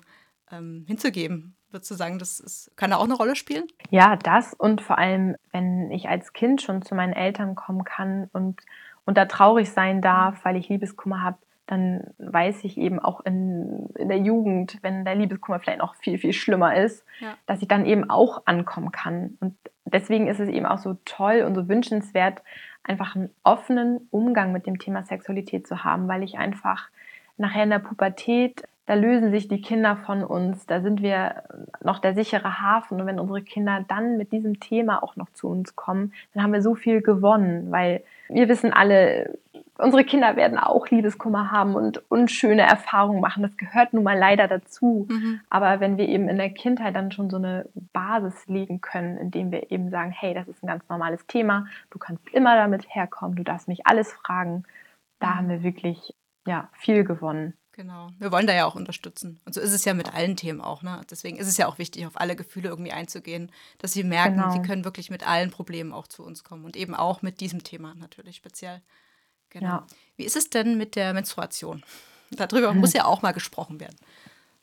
ähm, hinzugeben. Würdest du sagen, das ist, kann da auch eine Rolle spielen? Ja, das und vor allem, wenn ich als Kind schon zu meinen Eltern kommen kann und, und da traurig sein darf, weil ich Liebeskummer habe, dann weiß ich eben auch in, in der Jugend, wenn der Liebeskummer vielleicht noch viel, viel schlimmer ist, ja. dass ich dann eben auch ankommen kann. Und deswegen ist es eben auch so toll und so wünschenswert, einfach einen offenen Umgang mit dem Thema Sexualität zu haben, weil ich einfach nachher in der Pubertät, da lösen sich die Kinder von uns, da sind wir noch der sichere Hafen und wenn unsere Kinder dann mit diesem Thema auch noch zu uns kommen, dann haben wir so viel gewonnen, weil wir wissen alle, unsere Kinder werden auch Liebeskummer haben und unschöne Erfahrungen machen. Das gehört nun mal leider dazu. Mhm. Aber wenn wir eben in der Kindheit dann schon so eine Basis legen können, indem wir eben sagen, hey, das ist ein ganz normales Thema, du kannst immer damit herkommen, du darfst mich alles fragen, da mhm. haben wir wirklich ja, viel gewonnen. Genau. Wir wollen da ja auch unterstützen. Und so ist es ja mit allen Themen auch. Ne? Deswegen ist es ja auch wichtig, auf alle Gefühle irgendwie einzugehen, dass sie merken, genau. sie können wirklich mit allen Problemen auch zu uns kommen und eben auch mit diesem Thema natürlich speziell. Genau. Ja. Wie ist es denn mit der Menstruation? Darüber muss [laughs] ja auch mal gesprochen werden.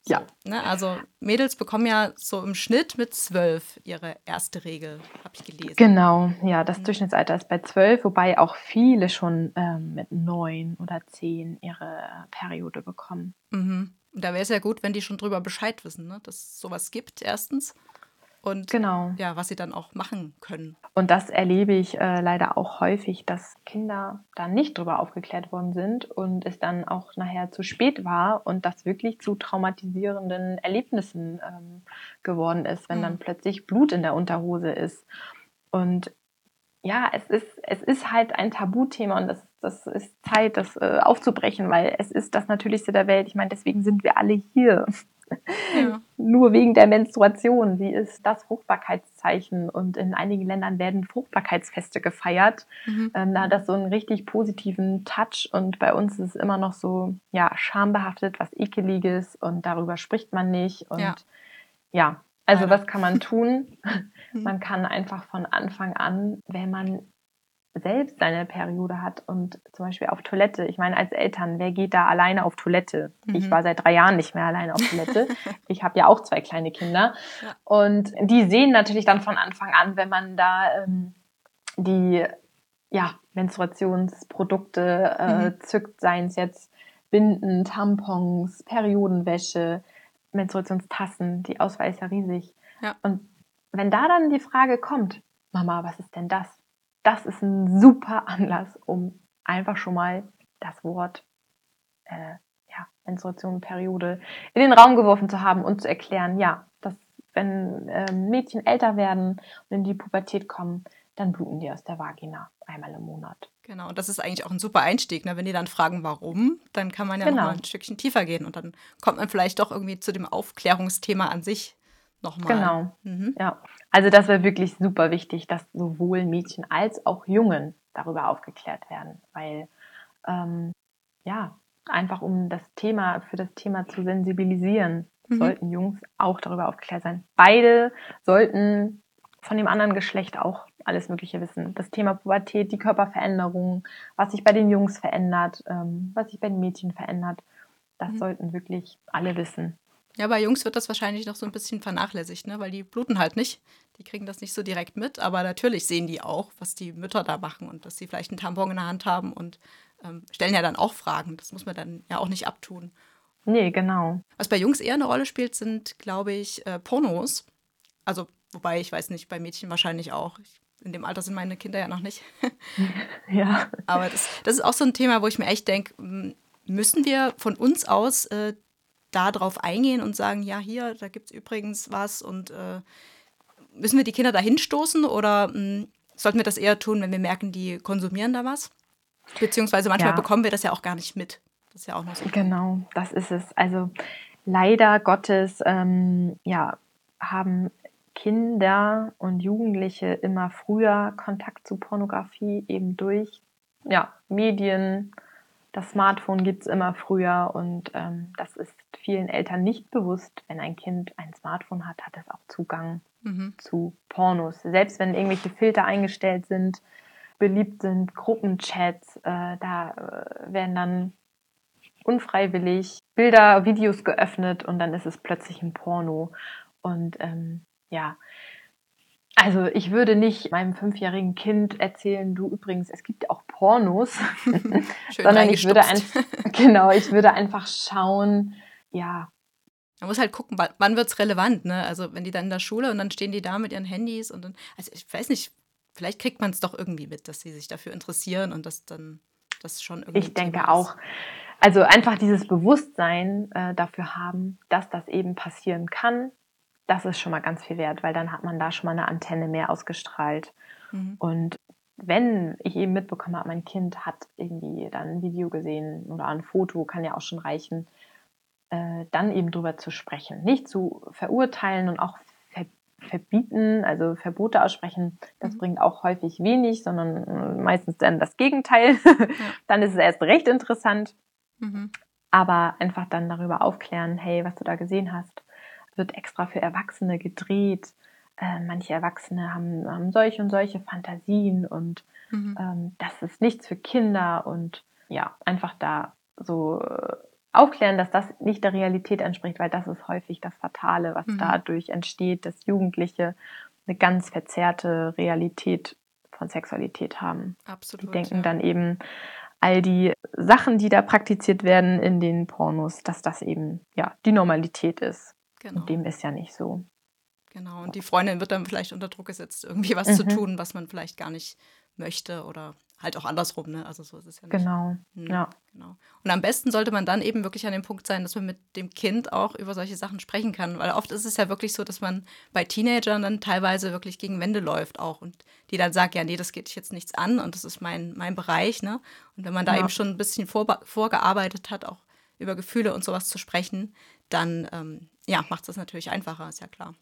So, ja. Ne, also Mädels bekommen ja so im Schnitt mit zwölf ihre erste Regel, habe ich gelesen. Genau, ja, das mhm. Durchschnittsalter ist bei zwölf, wobei auch viele schon ähm, mit neun oder zehn ihre Periode bekommen. Mhm. Und da wäre es ja gut, wenn die schon drüber Bescheid wissen, ne? dass es sowas gibt, erstens und genau. ja, was sie dann auch machen können. Und das erlebe ich äh, leider auch häufig, dass Kinder da nicht drüber aufgeklärt worden sind und es dann auch nachher zu spät war und das wirklich zu traumatisierenden Erlebnissen ähm, geworden ist, wenn mhm. dann plötzlich Blut in der Unterhose ist. Und ja, es ist, es ist halt ein Tabuthema und das, das ist Zeit, das äh, aufzubrechen, weil es ist das Natürlichste der Welt. Ich meine, deswegen sind wir alle hier. Ja. [laughs] Nur wegen der Menstruation. Sie ist das Fruchtbarkeitszeichen und in einigen Ländern werden Fruchtbarkeitsfeste gefeiert. Mhm. Ähm, da hat das so einen richtig positiven Touch und bei uns ist es immer noch so, ja, schambehaftet, was ekeliges und darüber spricht man nicht und ja, ja also was kann man [laughs] tun? Mhm. man kann einfach von Anfang an, wenn man selbst seine Periode hat und zum Beispiel auf Toilette. Ich meine, als Eltern, wer geht da alleine auf Toilette? Mhm. Ich war seit drei Jahren nicht mehr alleine auf Toilette. [laughs] ich habe ja auch zwei kleine Kinder. Und die sehen natürlich dann von Anfang an, wenn man da ähm, die ja, Menstruationsprodukte äh, mhm. zückt, seien es jetzt Binden, Tampons, Periodenwäsche, Menstruationstassen, die Auswahl ist ja riesig. Ja. Und wenn da dann die Frage kommt, Mama, was ist denn das? Das ist ein super Anlass, um einfach schon mal das Wort äh, ja, Menstruation, Periode in den Raum geworfen zu haben und zu erklären, ja, dass wenn äh, Mädchen älter werden und in die Pubertät kommen, dann bluten die aus der Vagina einmal im Monat. Genau, und das ist eigentlich auch ein super Einstieg. Ne? Wenn die dann fragen, warum, dann kann man ja genau. noch mal ein Stückchen tiefer gehen und dann kommt man vielleicht doch irgendwie zu dem Aufklärungsthema an sich nochmal. Genau, mhm. ja. Also das wäre wirklich super wichtig, dass sowohl Mädchen als auch Jungen darüber aufgeklärt werden, weil ähm, ja, einfach um das Thema, für das Thema zu sensibilisieren, mhm. sollten Jungs auch darüber aufgeklärt sein. Beide sollten von dem anderen Geschlecht auch alles Mögliche wissen. Das Thema Pubertät, die Körperveränderung, was sich bei den Jungs verändert, ähm, was sich bei den Mädchen verändert. Das mhm. sollten wirklich alle wissen. Ja, bei Jungs wird das wahrscheinlich noch so ein bisschen vernachlässigt, ne? weil die bluten halt nicht. Die kriegen das nicht so direkt mit, aber natürlich sehen die auch, was die Mütter da machen und dass sie vielleicht einen Tampon in der Hand haben und ähm, stellen ja dann auch Fragen. Das muss man dann ja auch nicht abtun. Nee, genau. Was bei Jungs eher eine Rolle spielt, sind, glaube ich, äh, Pornos. Also, wobei ich weiß nicht, bei Mädchen wahrscheinlich auch. Ich, in dem Alter sind meine Kinder ja noch nicht. [laughs] ja. Aber das, das ist auch so ein Thema, wo ich mir echt denke, müssen wir von uns aus äh, darauf eingehen und sagen, ja, hier, da gibt es übrigens was und äh, müssen wir die Kinder da hinstoßen oder mh, sollten wir das eher tun, wenn wir merken, die konsumieren da was? Beziehungsweise manchmal ja. bekommen wir das ja auch gar nicht mit. Das ist ja auch noch so. Genau, das ist es. Also leider Gottes, ähm, ja, haben Kinder und Jugendliche immer früher Kontakt zu Pornografie eben durch ja, Medien. Das Smartphone gibt es immer früher und ähm, das ist vielen Eltern nicht bewusst. Wenn ein Kind ein Smartphone hat, hat es auch Zugang mhm. zu Pornos. Selbst wenn irgendwelche Filter eingestellt sind, beliebt sind, Gruppenchats, äh, da äh, werden dann unfreiwillig Bilder, Videos geöffnet und dann ist es plötzlich ein Porno. Und ähm, ja, also ich würde nicht meinem fünfjährigen Kind erzählen, du übrigens, es gibt auch Pornos, [laughs] sondern ich würde einfach, [laughs] genau, ich würde einfach schauen, ja. Man muss halt gucken, wann wird es relevant, ne? Also wenn die dann in der Schule und dann stehen die da mit ihren Handys und dann, also ich weiß nicht, vielleicht kriegt man es doch irgendwie mit, dass sie sich dafür interessieren und dass dann das schon irgendwie. Ich denke auch. Also einfach dieses Bewusstsein äh, dafür haben, dass das eben passieren kann, das ist schon mal ganz viel wert, weil dann hat man da schon mal eine Antenne mehr ausgestrahlt. Mhm. Und wenn ich eben mitbekomme, mein Kind hat irgendwie dann ein Video gesehen oder ein Foto, kann ja auch schon reichen, äh, dann eben drüber zu sprechen. Nicht zu verurteilen und auch verbieten, also Verbote aussprechen, das mhm. bringt auch häufig wenig, sondern äh, meistens dann das Gegenteil. [laughs] Dann ist es erst recht interessant. Mhm. Aber einfach dann darüber aufklären, hey, was du da gesehen hast, wird extra für Erwachsene gedreht. Äh, manche Erwachsene haben, haben, solche und solche Fantasien und mhm. ähm, das ist nichts für Kinder und ja, einfach da so äh, aufklären, dass das nicht der Realität entspricht, weil das ist häufig das Fatale, was mhm. dadurch entsteht, dass Jugendliche eine ganz verzerrte Realität von Sexualität haben. Absolut. Die denken ja. dann eben, all die Sachen, die da praktiziert werden in den Pornos, dass das eben ja die Normalität ist. Genau. Und dem ist ja nicht so. Genau, und die Freundin wird dann vielleicht unter Druck gesetzt, irgendwie was mhm. zu tun, was man vielleicht gar nicht möchte oder halt auch andersrum, ne? Also so ist es ja nicht. Genau. Hm, ja. Genau. Und am besten sollte man dann eben wirklich an dem Punkt sein, dass man mit dem Kind auch über solche Sachen sprechen kann. Weil oft ist es ja wirklich so, dass man bei Teenagern dann teilweise wirklich gegen Wände läuft auch und die dann sagt, ja, nee, das geht dich jetzt nichts an und das ist mein, mein Bereich, ne? Und wenn man da ja. eben schon ein bisschen vor, vorgearbeitet hat, auch über Gefühle und sowas zu sprechen, dann ähm, ja, macht es das natürlich einfacher, ist ja klar.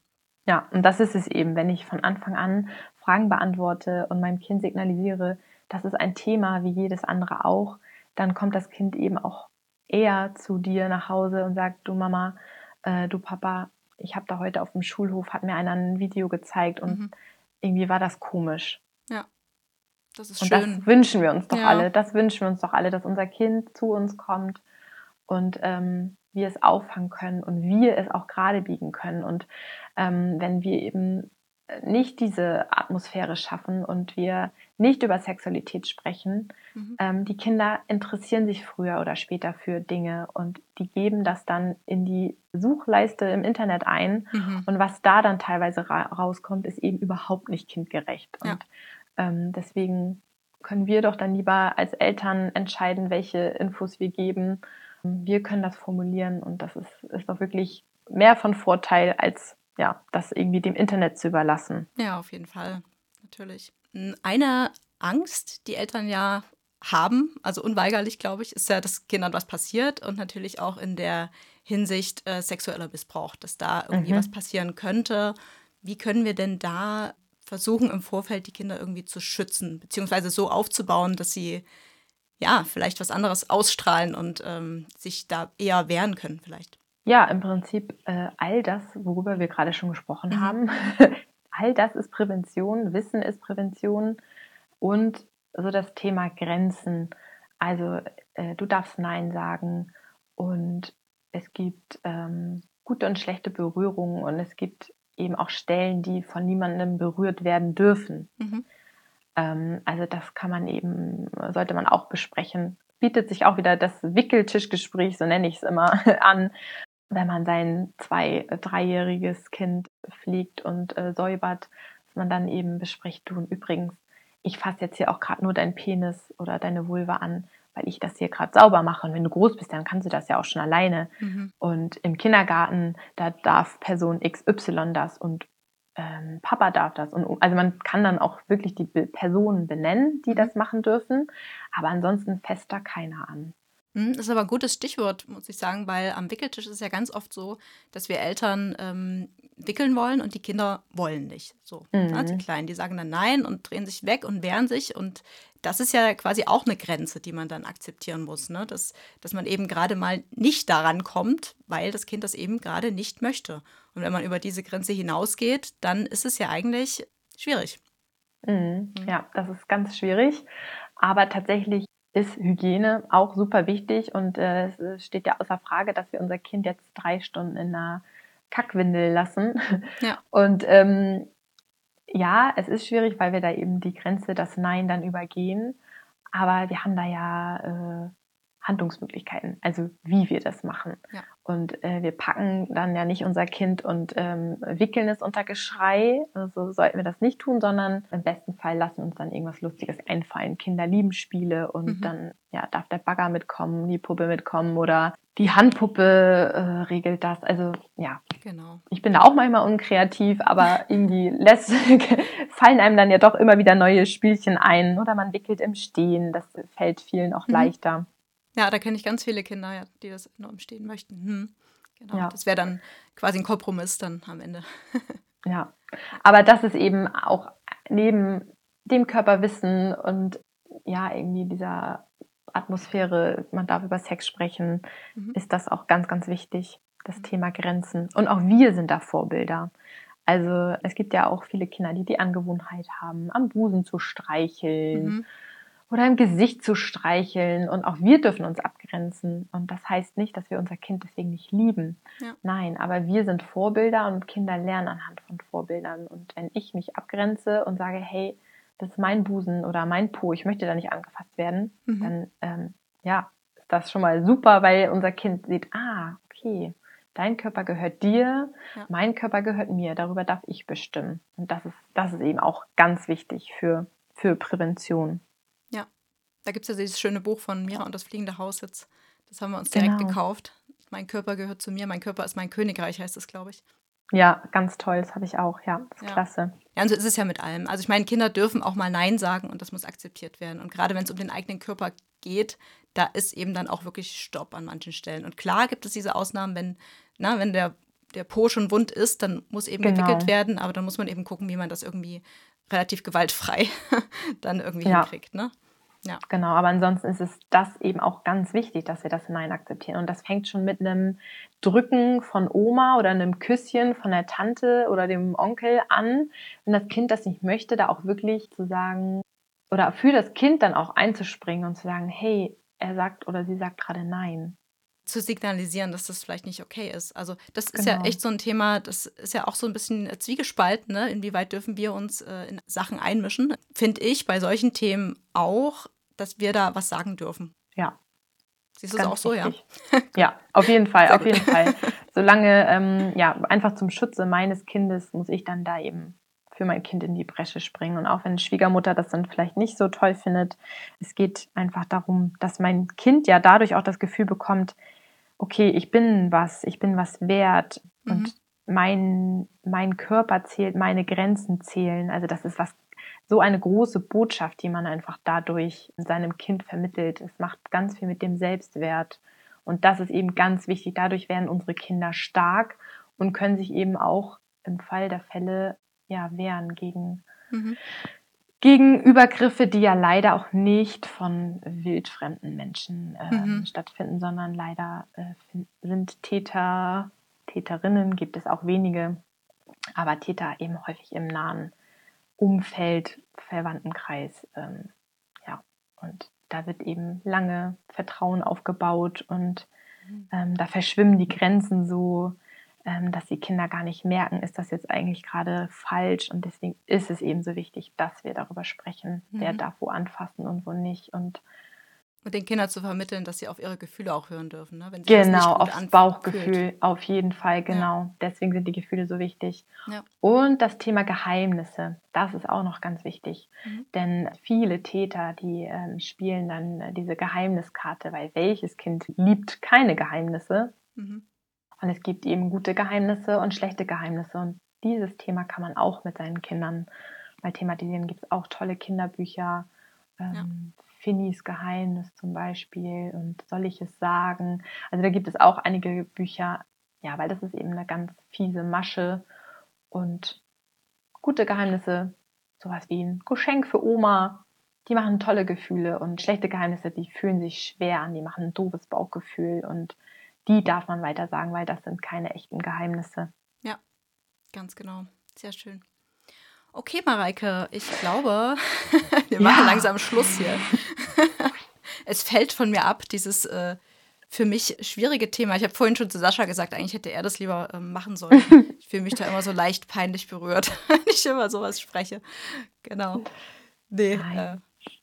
Ja, und das ist es eben, wenn ich von Anfang an Fragen beantworte und meinem Kind signalisiere, das ist ein Thema wie jedes andere auch, dann kommt das Kind eben auch eher zu dir nach Hause und sagt, du Mama, äh, du Papa, ich habe da heute auf dem Schulhof, hat mir einer ein Video gezeigt und mhm. irgendwie war das komisch. Ja, das ist und schön. das wünschen wir uns doch ja. alle, das wünschen wir uns doch alle, dass unser Kind zu uns kommt und ähm, wir es auffangen können und wir es auch gerade biegen können. Und ähm, wenn wir eben nicht diese Atmosphäre schaffen und wir nicht über Sexualität sprechen, mhm. ähm, die Kinder interessieren sich früher oder später für Dinge und die geben das dann in die Suchleiste im Internet ein. Mhm. Und was da dann teilweise ra rauskommt, ist eben überhaupt nicht kindgerecht. Und Ähm, deswegen können wir doch dann lieber als Eltern entscheiden, welche Infos wir geben. Wir können das formulieren und das ist, ist doch wirklich mehr von Vorteil, als ja, das irgendwie dem Internet zu überlassen. Ja, auf jeden Fall, natürlich. Eine Angst, die Eltern ja haben, also unweigerlich, glaube ich, ist ja, dass Kindern was passiert und natürlich auch in der Hinsicht äh, sexueller Missbrauch, dass da irgendwie mhm. was passieren könnte. Wie können wir denn da versuchen, im Vorfeld die Kinder irgendwie zu schützen, beziehungsweise so aufzubauen, dass sie ja vielleicht was anderes ausstrahlen und ähm, sich da eher wehren können, vielleicht? Ja, im Prinzip äh, all das, worüber wir gerade schon gesprochen mhm. haben, [laughs] all das ist Prävention, Wissen ist Prävention und so das Thema Grenzen. Also äh, du darfst Nein sagen und es gibt ähm, gute und schlechte Berührungen und es gibt eben auch Stellen, die von niemandem berührt werden dürfen. Mhm. Ähm, also das kann man eben, sollte man auch besprechen. Bietet sich auch wieder das Wickeltischgespräch, so nenne ich es immer, [laughs] an, wenn man sein zwei-, dreijähriges Kind pflegt und äh, säubert, dass man dann eben bespricht, du und übrigens, ich fasse jetzt hier auch gerade nur deinen Penis oder deine Vulva an, weil ich das hier gerade sauber mache. Und wenn du groß bist, dann kannst du das ja auch schon alleine. Mhm. Und im Kindergarten, da darf Person XY das und ähm, Papa darf das. Und also man kann dann auch wirklich die Personen benennen, die mhm. das machen dürfen. Aber ansonsten fest da keiner an. Hm, das ist aber ein gutes Stichwort, muss ich sagen, weil am Wickeltisch ist es ja ganz oft so, dass wir Eltern ähm, wickeln wollen und die Kinder wollen nicht. So, mhm. ne? die Kleinen, die sagen dann nein und drehen sich weg und wehren sich. Und das ist ja quasi auch eine Grenze, die man dann akzeptieren muss, ne? dass, dass man eben gerade mal nicht daran kommt, weil das Kind das eben gerade nicht möchte. Und wenn man über diese Grenze hinausgeht, dann ist es ja eigentlich schwierig. Mhm. Mhm. Ja, das ist ganz schwierig. Aber tatsächlich ist Hygiene auch super wichtig und äh, es steht ja außer Frage, dass wir unser Kind jetzt drei Stunden in einer Kackwindel lassen. Ja. [laughs] Und ähm, ja, es ist schwierig, weil wir da eben die Grenze, das Nein dann übergehen. Aber wir haben da ja äh, Handlungsmöglichkeiten, also wie wir das machen. Ja. Und äh, wir packen dann ja nicht unser Kind und ähm, wickeln es unter Geschrei. Also sollten wir das nicht tun, sondern im besten Fall lassen uns dann irgendwas Lustiges einfallen. Kinder lieben Spiele und mhm. dann ja, darf der Bagger mitkommen, die Puppe mitkommen oder die Handpuppe äh, regelt das. Also ja, genau. ich bin da auch manchmal unkreativ, aber irgendwie lässt, [laughs] fallen einem dann ja doch immer wieder neue Spielchen ein. Oder man wickelt im Stehen, das fällt vielen auch mhm. leichter. Ja, da kenne ich ganz viele Kinder, ja, die das nur im Stehen möchten. Hm. Genau. Ja. Das wäre dann quasi ein Kompromiss dann am Ende. [laughs] ja. Aber das ist eben auch neben dem Körperwissen und ja, irgendwie dieser Atmosphäre, man darf über Sex sprechen, mhm. ist das auch ganz, ganz wichtig, das mhm. Thema Grenzen. Und auch wir sind da Vorbilder. Also es gibt ja auch viele Kinder, die die Angewohnheit haben, am Busen zu streicheln. Mhm oder im Gesicht zu streicheln. Und auch wir dürfen uns abgrenzen. Und das heißt nicht, dass wir unser Kind deswegen nicht lieben. Ja. Nein, aber wir sind Vorbilder und Kinder lernen anhand von Vorbildern. Und wenn ich mich abgrenze und sage, hey, das ist mein Busen oder mein Po, ich möchte da nicht angefasst werden, mhm. dann ähm, ja, ist das schon mal super, weil unser Kind sieht, ah, okay, dein Körper gehört dir, ja. mein Körper gehört mir, darüber darf ich bestimmen. Und das ist, das ist eben auch ganz wichtig für, für Prävention. Da gibt es ja dieses schöne Buch von Mira und das fliegende Haus jetzt. Das haben wir uns direkt genau. gekauft. Mein Körper gehört zu mir, mein Körper ist mein Königreich, heißt es, glaube ich. Ja, ganz toll, das habe ich auch, ja, ja. klasse. Ja, und so ist es ja mit allem. Also ich meine, Kinder dürfen auch mal Nein sagen und das muss akzeptiert werden. Und gerade wenn es um den eigenen Körper geht, da ist eben dann auch wirklich Stopp an manchen Stellen. Und klar gibt es diese Ausnahmen, wenn, na, wenn der, der Po schon wund ist, dann muss eben genau. gewickelt werden, aber dann muss man eben gucken, wie man das irgendwie relativ gewaltfrei [laughs] dann irgendwie ja. hinkriegt. Ne? Ja. Genau, aber ansonsten ist es das eben auch ganz wichtig, dass wir das Nein akzeptieren. Und das fängt schon mit einem Drücken von Oma oder einem Küsschen von der Tante oder dem Onkel an. Wenn das Kind das nicht möchte, da auch wirklich zu sagen oder für das Kind dann auch einzuspringen und zu sagen, hey, er sagt oder sie sagt gerade Nein zu signalisieren, dass das vielleicht nicht okay ist. Also das ist genau. ja echt so ein Thema, das ist ja auch so ein bisschen zwiegespalten, ne? inwieweit dürfen wir uns äh, in Sachen einmischen. Finde ich bei solchen Themen auch, dass wir da was sagen dürfen. Ja. Siehst du es auch so, richtig. ja? ja, auf jeden Fall, [laughs] auf jeden Fall. Solange, ähm, ja, einfach zum Schutze meines Kindes muss ich dann da eben für mein Kind in die Bresche springen. Und auch wenn Schwiegermutter das dann vielleicht nicht so toll findet, es geht einfach darum, dass mein Kind ja dadurch auch das Gefühl bekommt, okay, ich bin was, ich bin was wert mhm. und mein, mein Körper zählt, meine Grenzen zählen. Also das ist was, so eine große Botschaft, die man einfach dadurch seinem Kind vermittelt. Es macht ganz viel mit dem Selbstwert. Und das ist eben ganz wichtig. Dadurch werden unsere Kinder stark und können sich eben auch im Fall der Fälle ja wehren gegen, mhm. gegen Übergriffe, die ja leider auch nicht von wildfremden Menschen äh, mhm. stattfinden, sondern leider äh, sind Täter, Täterinnen gibt es auch wenige, aber Täter eben häufig im nahen Umfeld, Verwandtenkreis. Ähm, ja, und da wird eben lange Vertrauen aufgebaut und mhm. ähm, da verschwimmen die Grenzen so ähm, dass die Kinder gar nicht merken, ist das jetzt eigentlich gerade falsch. Und deswegen ist es eben so wichtig, dass wir darüber sprechen, mhm. wer darf wo anfassen und wo nicht. Und und den Kindern zu vermitteln, dass sie auf ihre Gefühle auch hören dürfen. Ne? genau, aufs Bauchgefühl, auf jeden Fall, genau. Ja. Deswegen sind die Gefühle so wichtig. Ja. Und das Thema Geheimnisse, das ist auch noch ganz wichtig. Mhm. Denn viele Täter, die ähm, spielen dann äh, diese Geheimniskarte, weil welches Kind liebt keine Geheimnisse? Mhm. Und es gibt eben gute Geheimnisse und schlechte Geheimnisse. Und dieses Thema kann man auch mit seinen Kindern mal thematisieren. Gibt es auch tolle Kinderbücher. Ähm, ja. Finnys Geheimnis zum Beispiel und soll ich es sagen? Also da gibt es auch einige Bücher, ja, weil das ist eben eine ganz fiese Masche und gute Geheimnisse, sowas wie ein Geschenk für Oma, die machen tolle Gefühle und schlechte Geheimnisse, die fühlen sich schwer an, die machen ein doofes Bauchgefühl und die darf man weiter sagen, weil das sind keine echten Geheimnisse. Ja, ganz genau. Sehr schön. Okay, Mareike, ich glaube, [laughs] wir machen ja. langsam Schluss hier. [laughs] es fällt von mir ab, dieses äh, für mich schwierige Thema. Ich habe vorhin schon zu Sascha gesagt, eigentlich hätte er das lieber äh, machen sollen. [laughs] Ich fühle mich da immer so leicht peinlich berührt, wenn ich über sowas spreche. Genau. Nee, äh,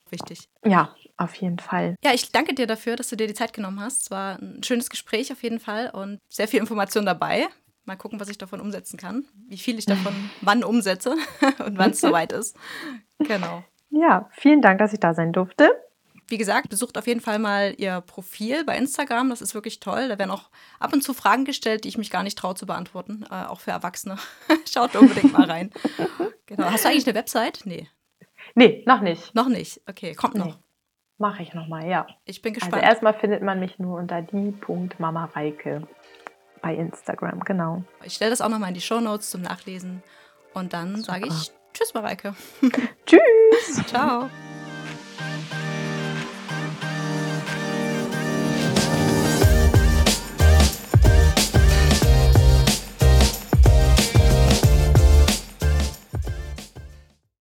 wichtig. Ja, auf jeden Fall. Ja, ich danke dir dafür, dass du dir die Zeit genommen hast. Es war ein schönes Gespräch auf jeden Fall und sehr viel Information dabei. Mal gucken, was ich davon umsetzen kann, wie viel ich davon [laughs] wann umsetze [laughs] und wann es soweit ist. Genau. Ja, vielen Dank, dass ich da sein durfte. Wie gesagt, besucht auf jeden Fall mal ihr Profil bei Instagram. Das ist wirklich toll. Da werden auch ab und zu Fragen gestellt, die ich mich gar nicht traue zu beantworten, äh, auch für Erwachsene. [laughs] Schaut unbedingt mal rein. Genau. Hast du eigentlich eine Website? Nee. Nee, noch nicht. Noch nicht. Okay, kommt noch. Mache ich nochmal, ja. Ich bin gespannt. Also erstmal findet man mich nur unter die.mamareike bei Instagram, genau. Ich stelle das auch nochmal in die Show Notes zum Nachlesen. Und dann sage ich Tschüss, Mareike. [laughs] [laughs] Tschüss. Ciao.